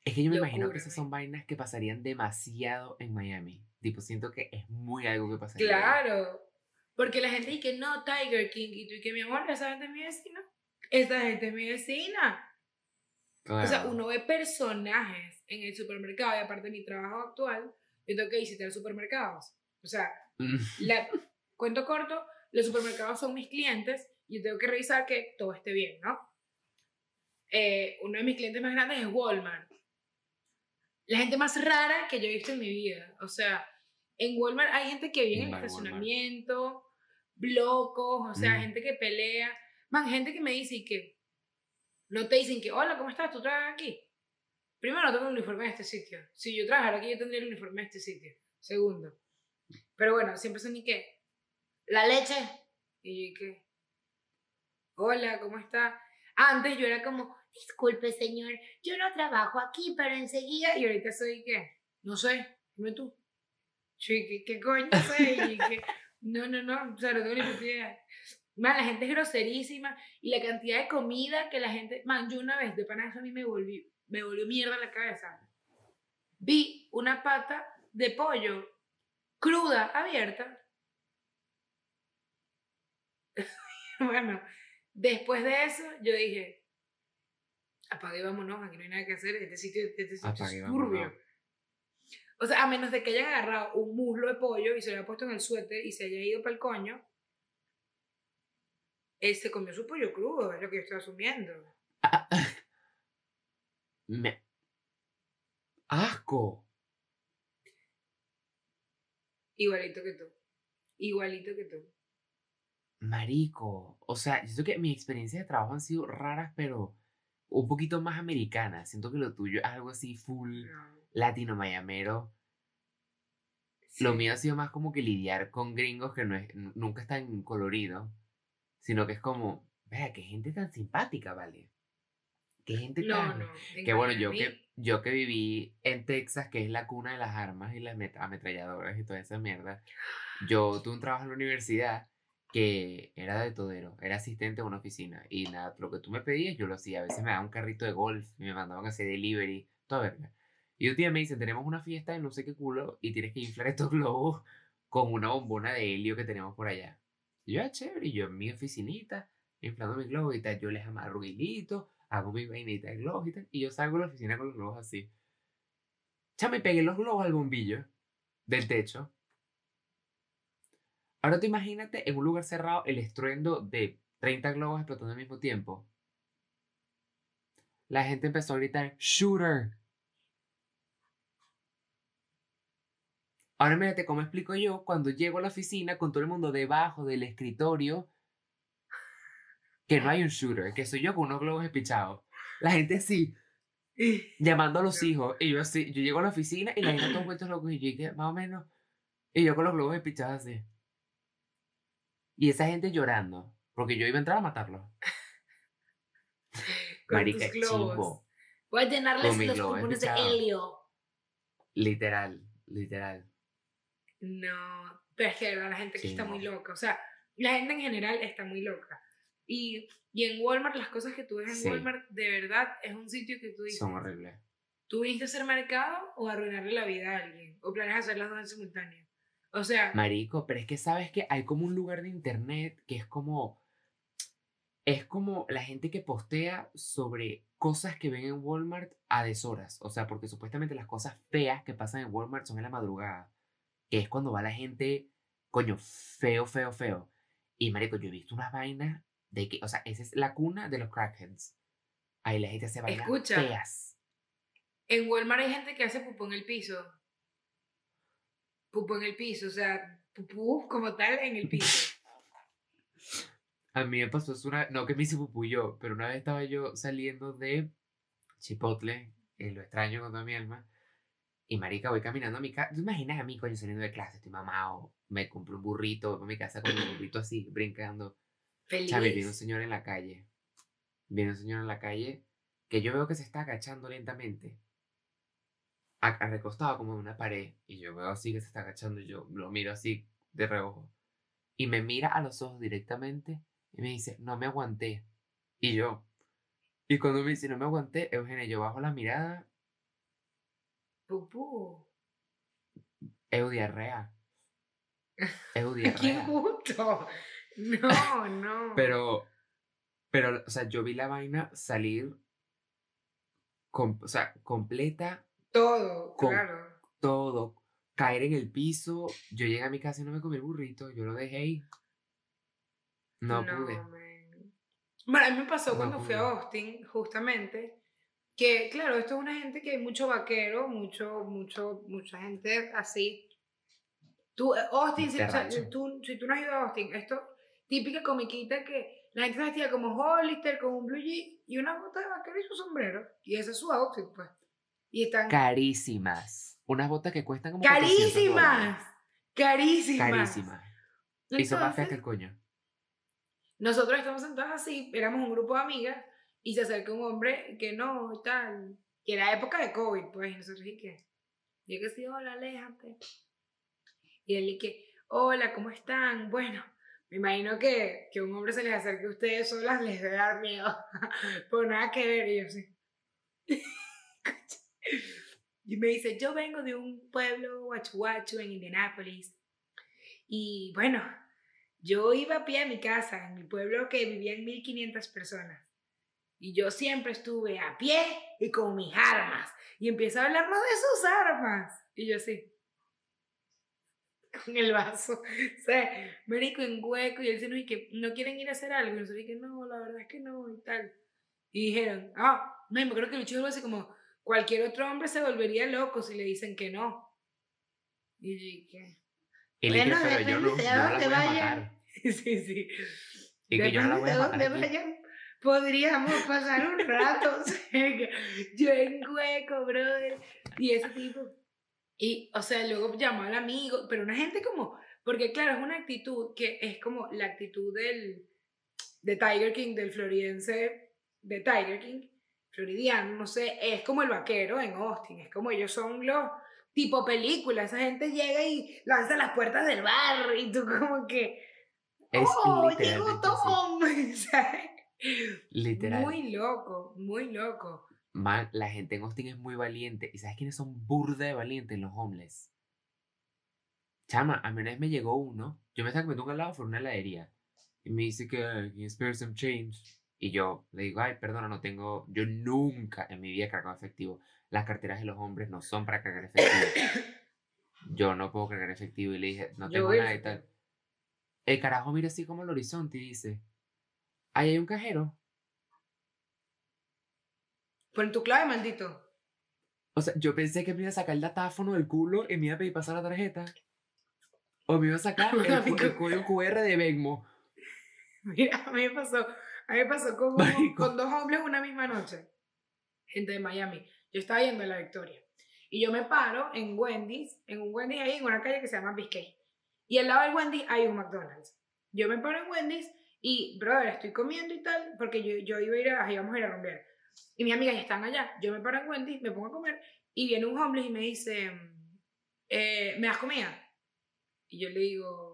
B: Es que yo me imagino que esas son vainas que pasarían demasiado en Miami. Tipo, siento que es muy algo que pasaría.
A: Claro, porque la gente dice que no, Tiger King, y tú y que mi amor, esa gente es mi vecina. Esta gente es mi vecina.
B: Claro.
A: O sea, uno ve personajes en el supermercado y aparte de mi trabajo actual, yo tengo que visitar supermercados. O sea, la, cuento corto, los supermercados son mis clientes y yo tengo que revisar que todo esté bien, ¿no? Eh, uno de mis clientes más grandes es Walmart. La gente más rara que yo he visto en mi vida. O sea, en Walmart hay gente que vive en el estacionamiento, blocos, o sea,
B: Mm.
A: gente que pelea. Man, gente que me dice y que no te dicen que, hola, ¿cómo estás? ¿Tú trabajas aquí? Primero, no tengo el uniforme en este sitio. Si yo trabajara aquí, yo tendría el uniforme en este sitio. Segundo. Pero bueno, siempre son y qué. La leche. Y yo, ¿qué? Hola, ¿cómo está? Antes yo era como, disculpe, señor, yo no trabajo aquí, pero enseguida. Y ahorita soy, ¿qué? No sé, dime tú. ¿qué, qué coño sé? No, no, no, o sea, no tengo ni idea. Man, la gente es groserísima y la cantidad de comida que la gente. Man, yo una vez de pana eso a mí me volví, me volvió mierda la cabeza. Vi una pata de pollo cruda, abierta. bueno, después de eso, yo dije: apague vámonos, aquí no hay nada que hacer. Este sitio, este sitio
B: Apague
A: es
B: vámonos.
A: turbio. O sea, a menos de que hayan agarrado un muslo de pollo y se lo haya puesto en el suéter y se haya ido para el coño, él se comió su pollo crudo, es lo que yo estoy asumiendo.
B: Me... ¡Asco!
A: Igualito que tú. Igualito que tú.
B: Marico. O sea, yo siento que mis experiencias de trabajo han sido raras, pero un poquito más americanas. Siento que lo tuyo es algo así full
A: No.
B: latino mayamero.
A: Sí.
B: Lo mío ha sido más como que lidiar con gringos que no es, nunca es tan colorido, sino que es como, vea, qué gente tan simpática, ¿vale? Qué gente
A: No,
B: tan...
A: no.
B: Que bueno, yo que, yo que viví en Texas, que es la cuna de las armas y las met- ametralladoras y toda esa mierda, yo tuve un trabajo en la universidad que era de todero, era asistente a una oficina y nada, lo que tú me pedías yo lo hacía, a veces me daban un carrito de golf y me mandaban a hacer delivery, toda verga. Y un día me dicen, tenemos una fiesta de no sé qué culo y tienes que inflar estos globos con una bombona de helio que tenemos por allá. Y yo, ah, chévere, y yo en mi oficinita, inflando mis globos y tal, yo les amarro hilitos, hago mi vainita de globos y tal, y yo salgo de la oficina con los globos así. Chama, y pegué los globos al bombillo del techo. Ahora tú imagínate en un lugar cerrado el estruendo de 30 globos explotando al mismo tiempo. La gente empezó a gritar, ¡Shooter! Ahora mírate cómo explico yo cuando llego a la oficina con todo el mundo debajo del escritorio que no hay un shooter, que soy yo con unos globos espichados. La gente así, llamando a los hijos, y yo así, yo llego a la oficina y la gente todos vueltos locos y yo más o menos, y yo con los globos espichados así. Y esa gente llorando, porque yo iba a entrar a matarlos.
A: con
B: Marica,
A: tus globos.
B: chimbo.
A: Voy a llenarles los
B: globos
A: pulmones de helio.
B: Literal, literal.
A: No, pero es que la gente aquí
B: Sí,
A: está
B: no.
A: muy loca. O sea, la gente en general está muy loca. Y, y en Walmart, las cosas que tú ves en
B: Sí.
A: Walmart, de verdad, es un sitio que tú dices,
B: Son horribles.
A: ¿tú viniste a hacer mercado o arruinarle la vida a alguien? ¿O planeas hacer las dos en simultáneo? O sea,
B: Marico, pero es que sabes que hay como un lugar de internet que es como. Es como la gente que postea sobre cosas que ven en Walmart a deshoras. O sea, porque supuestamente las cosas feas que pasan en Walmart son en la madrugada. Que es cuando va la gente, coño, feo, feo, feo. Y marico, yo he visto unas vainas de que, o sea, esa es la cuna de los crackheads. Ahí la gente hace vainas
A: Escucha.
B: feas.
A: en Walmart hay gente que hace pupú en el piso. Pupú en el piso, o sea, pupú como tal en el piso.
B: A mí me pasó eso una, no que me hice pupú yo, pero una vez estaba yo saliendo de Chipotle, eh, lo extraño con toda mi alma, y marica, voy caminando a mi casa, ¿tú imaginas a mí, coño, saliendo de clase, estoy mamado, me compré un burrito, voy a mi casa con mi burrito así, brincando,
A: Feliz.
B: Chame, viene un señor en la calle, viene un señor en la calle, que yo veo que se está agachando lentamente, recostado como en una pared, y yo veo así que se está agachando, y yo lo miro así de reojo, y me mira a los ojos directamente, y me dice, no me aguanté. Y yo, y cuando me dice, no me aguanté, Eugenia, yo bajo la mirada,
A: Pupú.
B: eudiarrea.
A: ¡Qué
B: Eudiarrea.
A: gusto! No, no.
B: Pero, pero, o sea, yo vi la vaina salir, com- o sea, completa,
A: Todo,
B: Con-
A: claro.
B: todo, caer en el piso. Yo llegué a mi casa y no me comí el burrito, yo lo dejé ahí. No, pude.
A: man. Bueno, a mí me pasó
B: No
A: cuando fui a
B: pude.
A: Austin, justamente, que, claro, esto es una gente que hay mucho vaquero, mucho, mucho, mucha gente así. Tú, eh, Austin, si, o sea, tú, si tú no has ido a Austin, esto, típica comiquita que la gente se vestía como Hollister, con un blue jean y una bota de vaquero y su sombrero. Y ese es su outfit, pues. Y están
B: Carísimas. Unas botas que cuestan como 400
A: carísimas. Carísimas.
B: Carísimas. Y son más feas que el coño.
A: nosotros estamos sentados así, éramos un grupo de amigas, y se acerca un hombre que no, y tal, que era época de COVID, pues, y nosotros y que, yo que sí, hola, aléjate. Y él y que, hola, ¿cómo están? Bueno, me imagino que, que un hombre se les acerque a ustedes solas les debe dar miedo, por nada que ver, y yo sí. y me dice, yo vengo de un pueblo guachuachu en Indianápolis, y bueno, yo iba a pie a mi casa, en mi pueblo que vivían 1500 personas. Y yo siempre estuve a pie y con mis armas. Y empieza a hablarnos de sus armas. Y yo así. Con el vaso. O sea, en hueco. Y él dice, que no quieren ir a hacer algo. Y nosotros dije, no, la verdad es que no, y tal. Y dijeron, ah, no, y me acuerdo que el dijo así como, cualquier otro hombre se volvería loco si le dicen que no. Y dije,
B: Y le dije,
A: Bueno,
B: pero yo no,
A: de
B: yo no la
A: dónde
B: voy a
A: vayan.
B: matar.
A: sí, sí.
B: Y que yo no la voy a
A: de
B: matar
A: dónde
B: aquí.
A: vayan, podríamos pasar un rato. yo en hueco, brother. Y ese tipo. Y, o sea, luego llamó al amigo, pero una gente como, porque claro, es una actitud que es como la actitud del, de Tiger King, del floridense de Tiger King, floridiano, no sé, es como el vaquero en Austin, es como ellos son los tipo película, esa gente llega y lanza las puertas del bar y tú como que,
B: Es
A: ¡Oh, llegó. Tom!
B: Literal.
A: Muy loco, muy loco.
B: Man, la gente en Austin es muy valiente. ¿Y sabes quiénes son burda de valientes? Los homeless. Chama, a mí una vez me llegó uno. Yo me estaba comiendo un helado por una heladería. Y me dice que, "Ah, can you spare some change? Y yo le digo, ay, perdona, no tengo. Yo nunca en mi vida he cargado efectivo. Las carteras de los hombres no son para cargar efectivo. Yo no puedo cargar efectivo. Y le dije, no tengo nada y
A: al-
B: tal. El carajo mira así como el horizonte y dice, ahí hay un cajero.
A: Pon tu clave, maldito.
B: O sea, yo pensé que me iba a sacar el datáfono del culo y me iba a pedir pasar la tarjeta. O me iba a sacar el código QR de Venmo.
A: Mira, a mí me pasó, a mí me pasó con, con dos hombres una misma noche. Gente de Miami. Yo estaba yendo a la Victoria. Y yo me paro en Wendy's, en un Wendy's ahí en una calle que se llama Biscay. Y al lado del Wendy's hay un McDonald's. Yo me paro en Wendy's y, brother, estoy comiendo y tal, porque yo, yo iba a ir a, íbamos a ir a rumbear. Y mis amigas ya están allá. Yo me paro en Wendy's, me pongo a comer y viene un homeless y me dice, eh, ¿me das comida? Y yo le digo,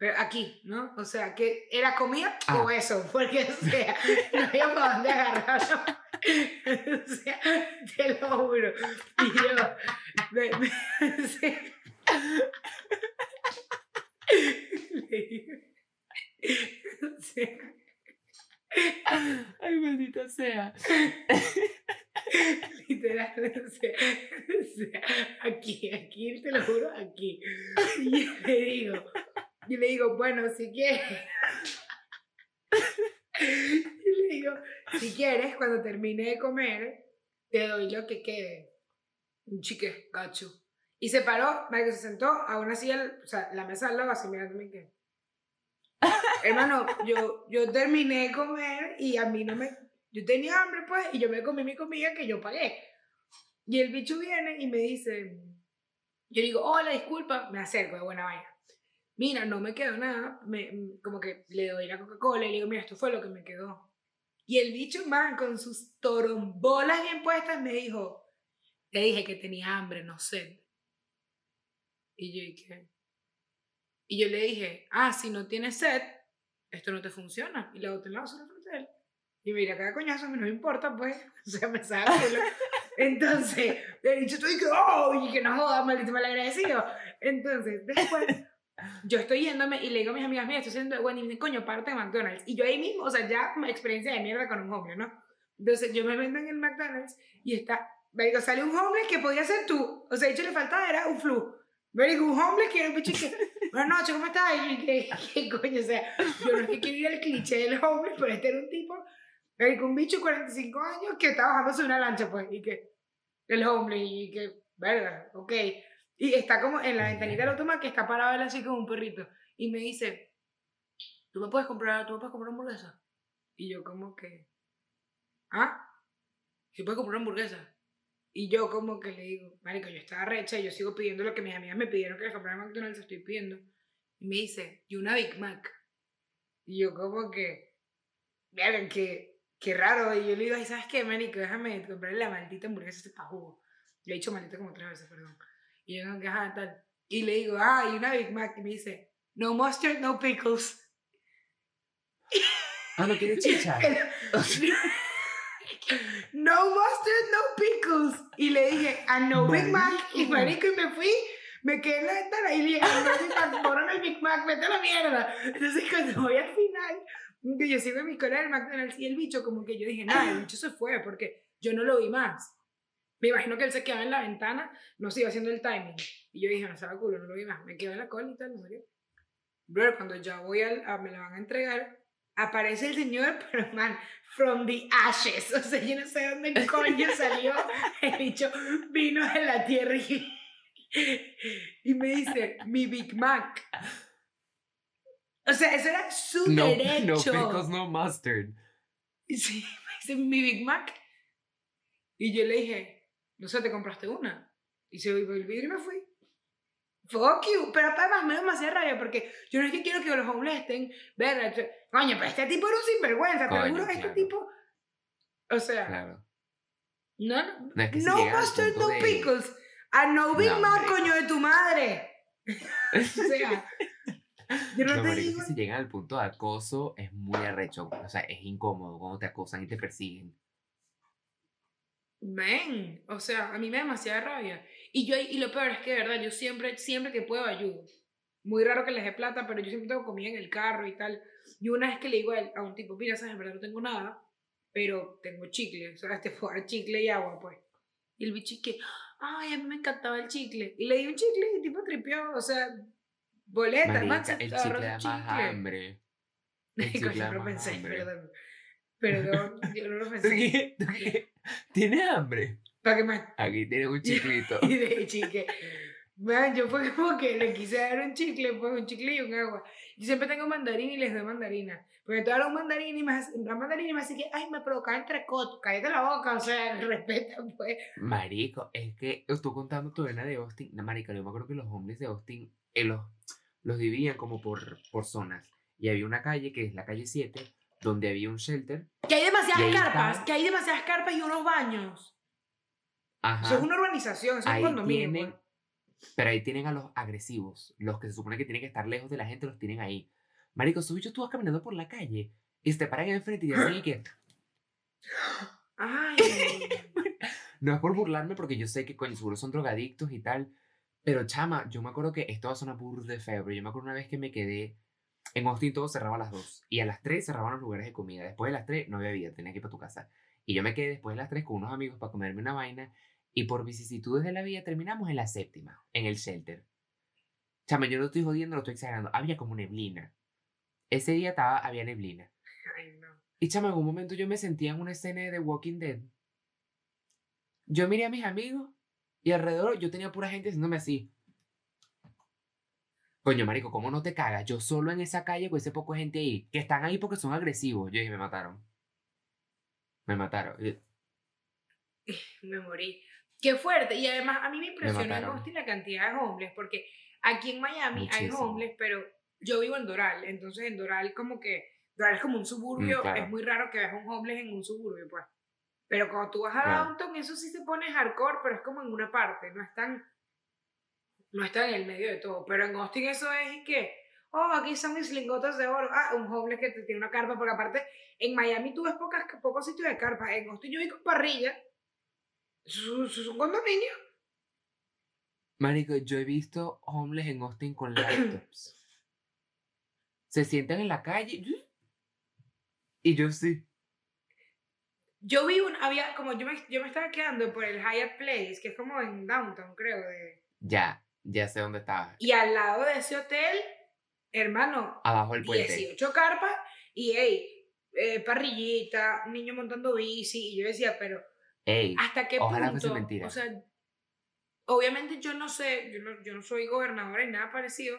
A: pero aquí, ¿no? O sea, que era comida o
B: Ah.
A: eso, porque, o sea, no había para dónde agarrarlo. o sea, te lo juro. Y yo, me, me- o sea,
B: Ay, maldita sea.
A: literal, o sea, o sea, aquí, aquí, te lo juro, aquí. Y yo le digo, yo le digo, bueno, si quieres. Y le digo, si quieres, cuando termine de comer, te doy lo que quede. Un chique, gacho. Y se paró, que se sentó a una silla, o sea, la mesa al lado, así mirándome que. Hermano, yo, yo terminé de comer y a mí no me. Yo tenía hambre, pues, y yo me comí mi comida que yo pagué. Y el bicho viene y me dice. Yo digo, hola, disculpa, me acerco de buena vaina. Mira, no me quedó nada. Me, como que le doy la Coca-Cola y le digo, mira, esto fue lo que me quedó. Y el bicho, man, con sus torombolas bien puestas, me dijo, te dije que tenía hambre, no sed. Y yo dije, y yo le dije, ah, si no tienes sed, esto no te funciona. Y la boté en la él. Y mira, cada coñazo a mí no me importa, pues. O sea, me sabe. Entonces, el bicho estoy que, oh, y que no jodas, maldito malagradecido. Entonces, después, yo estoy yéndome y le digo a mis amigas, mira, estoy haciendo Wendy, y me dicen, coño, parte de McDonald's. Y yo ahí mismo, o sea, ya experiencia de mierda con un hombre, ¿no? Entonces, yo me vendo en el McDonald's y está, digo, sale un hombre que podía ser tú. O sea, de hecho, le faltaba, era un flu. digo, un hombre que era un bicho que, buenas noches, ¿cómo estás? Y ¿qué, qué coño? O sea, yo no es que quiero ir al cliché del hombre, pero este era un tipo, digo, un bicho de 45 años que estaba bajándose de una lancha, pues, y que, el hombre, y que, verga, ok. Y está como en la ventanita del automa que está parado él así como un perrito. Y me dice, ¿tú me puedes comprar, tú me puedes comprar una hamburguesa? Y yo como que, ¿ah? ¿Se puede comprar una hamburguesa? Y yo como que le digo, marico, yo estaba recha y yo sigo pidiendo lo que mis amigas me pidieron que les comprara McDonald's, estoy pidiendo. Y me dice, y una Big Mac. Y yo como que, vean, que, qué raro. Y yo le digo, ay, ¿sabes qué, marico? Déjame comprarle la maldita hamburguesa este pa' jugo. Le he dicho maldita como tres veces, perdón. Y yo ajá, tal. Y le digo, ah, y una Big Mac. Y me dice, no mustard, no pickles.
B: Ah, no quiere chicha.
A: no mustard, no pickles. Y le dije, a no Big Mac. Y marico, y me fui. Me quedé en la ventana y le dije, no Mac, borrame el Big Mac, vete a la mierda. Entonces cuando voy al final, que yo sigo en mi cola del McDonald's y el bicho, como que yo dije, nada, el bicho se fue porque yo no lo vi más. Me imagino que él se quedaba en la ventana, no se iba haciendo el timing. Y yo dije, no sabe culo, no lo vi más. Me quedo en la cola y tal, no sé. Bro, cuando ya voy al, a, me la van a entregar, aparece el señor, pero man, from the ashes. O sea, yo no sé dónde coño salió. El bicho vino de la tierra y, y me dice, mi Big Mac. O sea, eso era su
B: No,
A: derecho.
B: no pickles, no mustard.
A: Sí, me dice, mi Big Mac. Y yo le dije, no sé, te compraste una. Y se volvió el vidrio y me fui. Fuck you. Pero además me da demasiada rabia porque yo no es que quiero que los homeless estén, ver, coño, pero este tipo era un sinvergüenza. Te
B: Coño,
A: juro que este
B: claro.
A: tipo, o sea,
B: Claro.
A: no, no,
B: No es que
A: no mustard, no
B: de-
A: pickles. A no Big
B: No,
A: Mac, coño de tu madre. O sea, yo no,
B: No,
A: te digo.
B: que si llegan al punto de acoso es muy arrecho. O sea, es incómodo cuando te acosan y te persiguen.
A: Men, o sea, a mí me da demasiada rabia. Y yo, y lo peor es que, de verdad, yo siempre, siempre que puedo ayudo. Muy raro que les dé plata, pero yo siempre tengo comida en el carro y tal. Y una vez que le digo a, un tipo, mira, sabes, en verdad no tengo nada, pero tengo chicle, o sea, te puedo dar chicle y agua, pues. Y el bicho y que, ay, a mí me encantaba el chicle. Y le di un chicle y el tipo tripió, o sea, boleta,
B: Marica,
A: se
B: el chicle da más hambre. El chicle da más
A: pensé,
B: hambre.
A: perdón. Perdón, yo no lo
B: ¿Tú
A: pensé.
B: qué? ¿Tú qué? ¿Tienes hambre?
A: Para que me
B: Aquí tienes un chiclito.
A: Y de chicle. Man, yo fue como que le quise dar un chicle, pues un chicle y un agua. Yo siempre tengo mandarín y les doy mandarina. Porque dan un mandarín y más, un mandarín y más así que, ay, me provocaba entrecot, cállate la boca, o sea, respeta, pues.
B: Marico, es que tú contando tu vena de Austin. No, marico, yo me acuerdo que los hombres de Austin eh, los, los dividían como por, por zonas. Y había una calle, que es la calle 7, donde había un shelter.
A: Que hay demasiadas
B: ahí
A: carpas,
B: está.
A: que hay demasiadas carpas y unos baños.
B: Ajá.
A: Eso es una urbanización, eso es
B: ahí
A: un condominio.
B: tienen,
A: pues.
B: pero ahí tienen a los agresivos, los que se supone que tienen que estar lejos de la gente, los tienen ahí. Marico, esos bichos tú vas caminando por la calle y se te paran enfrente y y que...
A: Ay,
B: No es por burlarme porque yo sé que coño, seguro son drogadictos y tal, pero chama, yo me acuerdo que esto va a sonar burda de feo, pero yo me acuerdo una vez que me quedé... En Austin todo cerraba a las 2 y a las 3 cerraban los lugares de comida. Después de las 3 no había vida, tenía que ir para tu casa. Y yo me quedé después de las 3 con unos amigos para comerme una vaina y por vicisitudes de la vida terminamos en la séptima, en el shelter. Chama, yo no estoy jodiendo, no estoy exagerando. Había como neblina. Ese día estaba, había neblina.
A: ay, no.
B: Y chama, en algún momento yo me sentía en una escena de The Walking Dead. Yo miré a mis amigos y alrededor yo tenía pura gente haciéndome así. Coño, marico, ¿cómo no te cagas? Yo solo en esa calle con ese poco de gente ahí, que están ahí porque son agresivos. Yo dije, me mataron. Me mataron.
A: Me morí. Qué fuerte. Y además a mí me impresionó en. Austin la cantidad de homeless, porque aquí en Miami hay homeless, pero yo vivo en Doral, entonces en Doral como que, Doral es como un suburbio,
B: Mm, claro.
A: es muy raro que veas un homeless en un suburbio, pues. Pero cuando tú vas a
B: Claro.
A: Downtown, eso sí se pone hardcore, pero es como en una parte, no es tan, no está en el medio de todo. Pero en Austin eso es y que, oh, aquí son mis lingotes de oro. Ah, un homeless que te tiene una carpa, porque aparte en Miami tú ves pocas, pocos sitios de carpa. En Austin yo vi con parrilla. Eso es un condominio.
B: Marico, yo he visto homeless en Austin con laptops. Se sientan en la calle y yo sí.
A: Yo vi un, había, como yo me, yo me estaba quedando por el Hyatt Place, que es como en Downtown, creo. De,
B: Ya, ya sé dónde estaba.
A: y al lado de ese hotel, hermano,
B: Abajo del puente.
A: 18 carpas y, hey, eh, parrillita, niño montando bici. Y yo decía, pero,
B: Ey,
A: ¿hasta qué
B: Ojalá
A: punto?
B: mentira.
A: O sea, obviamente yo no sé, yo no, yo no soy gobernadora ni nada parecido,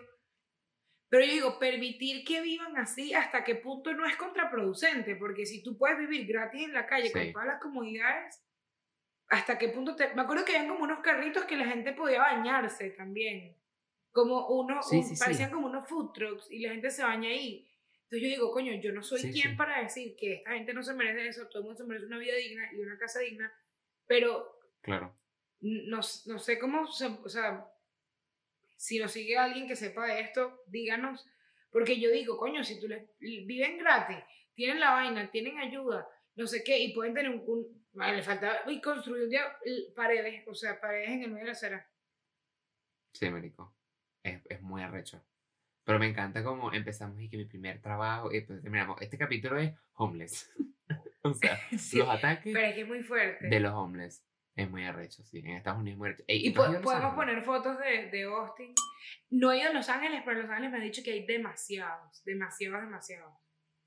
A: Pero yo digo, permitir que vivan así, ¿hasta qué punto no es contraproducente? Porque si tú puedes vivir gratis en la calle con todas las comodidades, ¿hasta qué punto te...? Me acuerdo que habían como unos carritos que la gente podía bañarse también. Como unos,
B: Sí,
A: un-
B: sí, sí.
A: parecían como unos food trucks y la gente se baña ahí. Entonces yo digo, coño, yo no soy
B: Sí,
A: quien
B: sí.
A: para decir que esta gente no se merece eso, todo el mundo se merece una vida digna y una casa digna, pero
B: Claro.
A: no, no sé cómo, o sea, si nos sigue alguien que sepa de esto, díganos, porque yo digo, coño, si tú les viven gratis, tienen la vaina, tienen ayuda, no sé qué, y pueden tener un, un- le falta, y construir un día paredes, o sea, paredes en el medio de la acera.
B: Sí, marico. Es, es muy arrecho. Pero me encanta como empezamos y que mi primer trabajo, y pues terminamos. Este capítulo es homeless. o sea,
A: Sí,
B: los ataques
A: pero es que es muy fuerte.
B: de los homeless. Es muy arrecho, sí. En Estados Unidos es muy arrecho. Ey,
A: y
B: ¿tú has
A: po- podemos
B: Ángeles?
A: poner fotos de, de Austin. No he ido a Los Ángeles, pero Los Ángeles me han dicho que hay demasiados, demasiados, demasiados.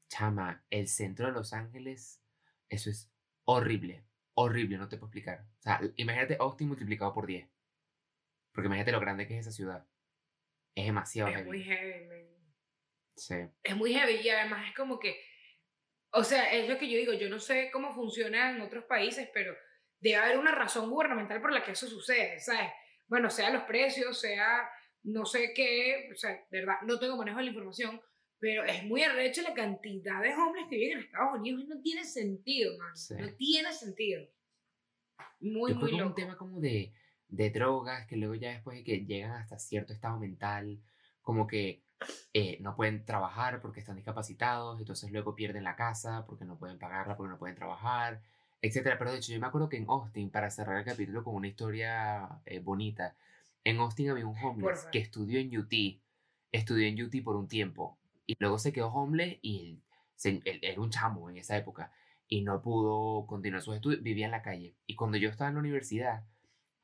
B: Chama, el centro de Los Ángeles, eso es horrible. Horrible, no te puedo explicar. O sea, imagínate Austin multiplicado por 10. Porque imagínate lo grande que es esa ciudad. Es demasiado
A: Es
B: heavy.
A: muy heavy, man.
B: Sí.
A: es muy heavy y además es como que, o sea, es lo que yo digo, yo no sé cómo funciona en otros países, pero debe haber una razón gubernamental por la que eso sucede, ¿sabes? Bueno, sea los precios, sea no sé qué, o sea, de verdad, no tengo manejo de la información, pero es muy arrecho la cantidad de hombres que viven en Estados Unidos y no tiene sentido, man,
B: Sí.
A: no tiene sentido. Muy,
B: Yo
A: muy
B: es un
A: loco.
B: tema como de, de drogas, que luego ya después de que llegan hasta cierto estado mental, como que eh, no pueden trabajar porque están discapacitados, entonces luego pierden la casa porque no pueden pagarla, porque no pueden trabajar, etcétera. Pero de hecho, yo me acuerdo que en Austin, para cerrar el capítulo con una historia eh, bonita, en Austin había un homeless que estudió en UT, estudió en UT por un tiempo, y luego se quedó homeless y él, se- él era un chamo en esa época y no pudo continuar sus estudios, vivía en la calle. Y cuando yo estaba en la universidad,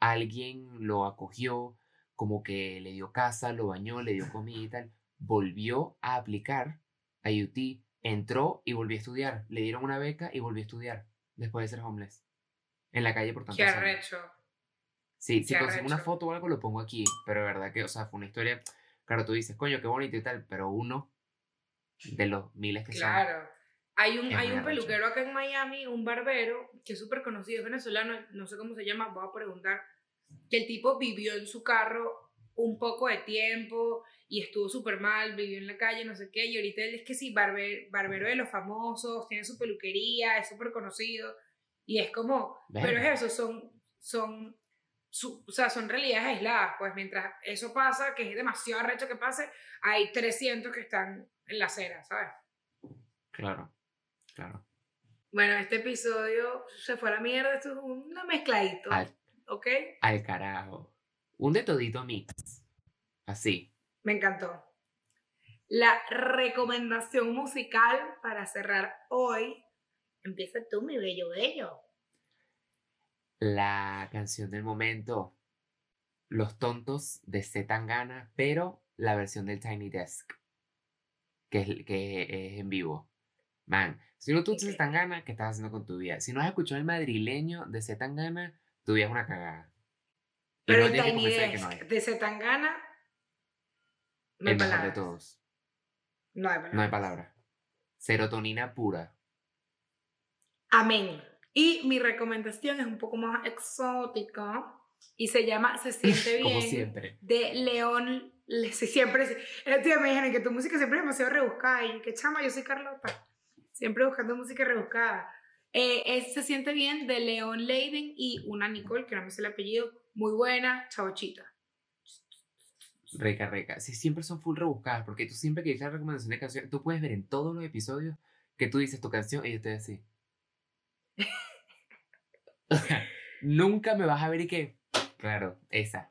B: alguien lo acogió, como que le dio casa, lo bañó, le dio comida y tal, volvió a aplicar a UT, entró y volvió a estudiar. Le dieron una beca y volvió a estudiar después de ser homeless. En la calle por tantos
A: Qué arrecho.
B: Sí, si consigo una foto o algo lo pongo aquí, pero de verdad que, o sea, fue una historia, claro, tú dices, coño, qué bonito y tal, pero uno de los miles que son.
A: Claro. Hay un, hay un peluquero acá en Miami, un barbero, que es súper conocido, es venezolano, no sé cómo se llama, voy a preguntar, que el tipo vivió en su carro un poco de tiempo y estuvo súper mal, vivió en la calle, no sé qué, y ahorita él es que sí, barber, barbero de los famosos, tiene su peluquería, es súper conocido, y es como, pero
B: Verga.
A: es eso, son, son, su- o sea, son realidades aisladas, pues mientras eso pasa, que es demasiado arrecho que pase, hay 300 que están en la acera, ¿sabes?
B: Claro, claro.
A: Bueno, este episodio se fue a la mierda, esto es una mezcladito,
B: Al,
A: ¿ok?
B: al carajo. Un de todito mix. Así.
A: Me encantó. La recomendación musical para cerrar hoy. Empieza tú, mi bello bello.
B: La canción del momento. Los tontos de Z Tangana, pero la versión del Tiny Desk. Que es, que es en vivo. Man, si no tú
A: Ok.
B: Z Tangana, ¿qué estás haciendo con tu vida? Si no has escuchado el madrileño de Z Tangana, tu vida es una cagada.
A: Pero
B: no
A: el Tiny
B: no
A: Desk
B: hay.
A: de Zetangana. No hay
B: El mejor de
A: palabras.
B: todos.
A: No hay palabras.
B: No hay palabra. Serotonina pura.
A: Amén. Y mi recomendación es un poco más exótica y se llama Se siente bien.
B: Como siempre.
A: de León. Le- se- Siempre, el otro día me dijeron que tu música siempre es demasiado rebuscada. Y que chama, yo soy Carlota. Siempre buscando música rebuscada. Eh, es Se siente bien de León Leiden y una Nicole, que no me sé el apellido, muy buena, chavochita.
B: Reca, reca. Sí, siempre son full rebuscadas, porque tú siempre que dices la recomendación de canción, tú puedes ver en todos los episodios que tú dices tu canción y yo te así. O sea, Nunca me vas a ver y que, claro, esa.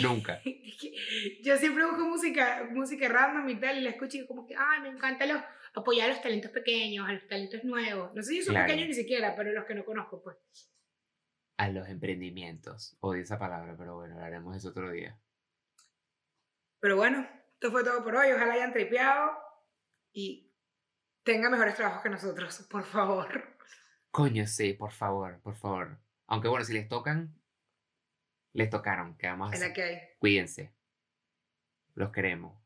B: Nunca.
A: Yo siempre busco música, música random y tal, y la escucho y como que, ay, me encanta los, apoyar a los talentos pequeños, a los talentos nuevos. No sé si son
B: Claro.
A: pequeños ni siquiera, pero los que no conozco, pues.
B: A los emprendimientos. Odio esa palabra, pero bueno, hablaremos eso otro día.
A: Pero bueno, esto fue todo por hoy. Ojalá hayan tripeado y tengan mejores trabajos que nosotros, por favor.
B: Coño, sí, por favor, por favor. Aunque bueno, si les tocan, les tocaron. ¿Qué vamos a
A: la que hay.
B: Cuídense. Los queremos.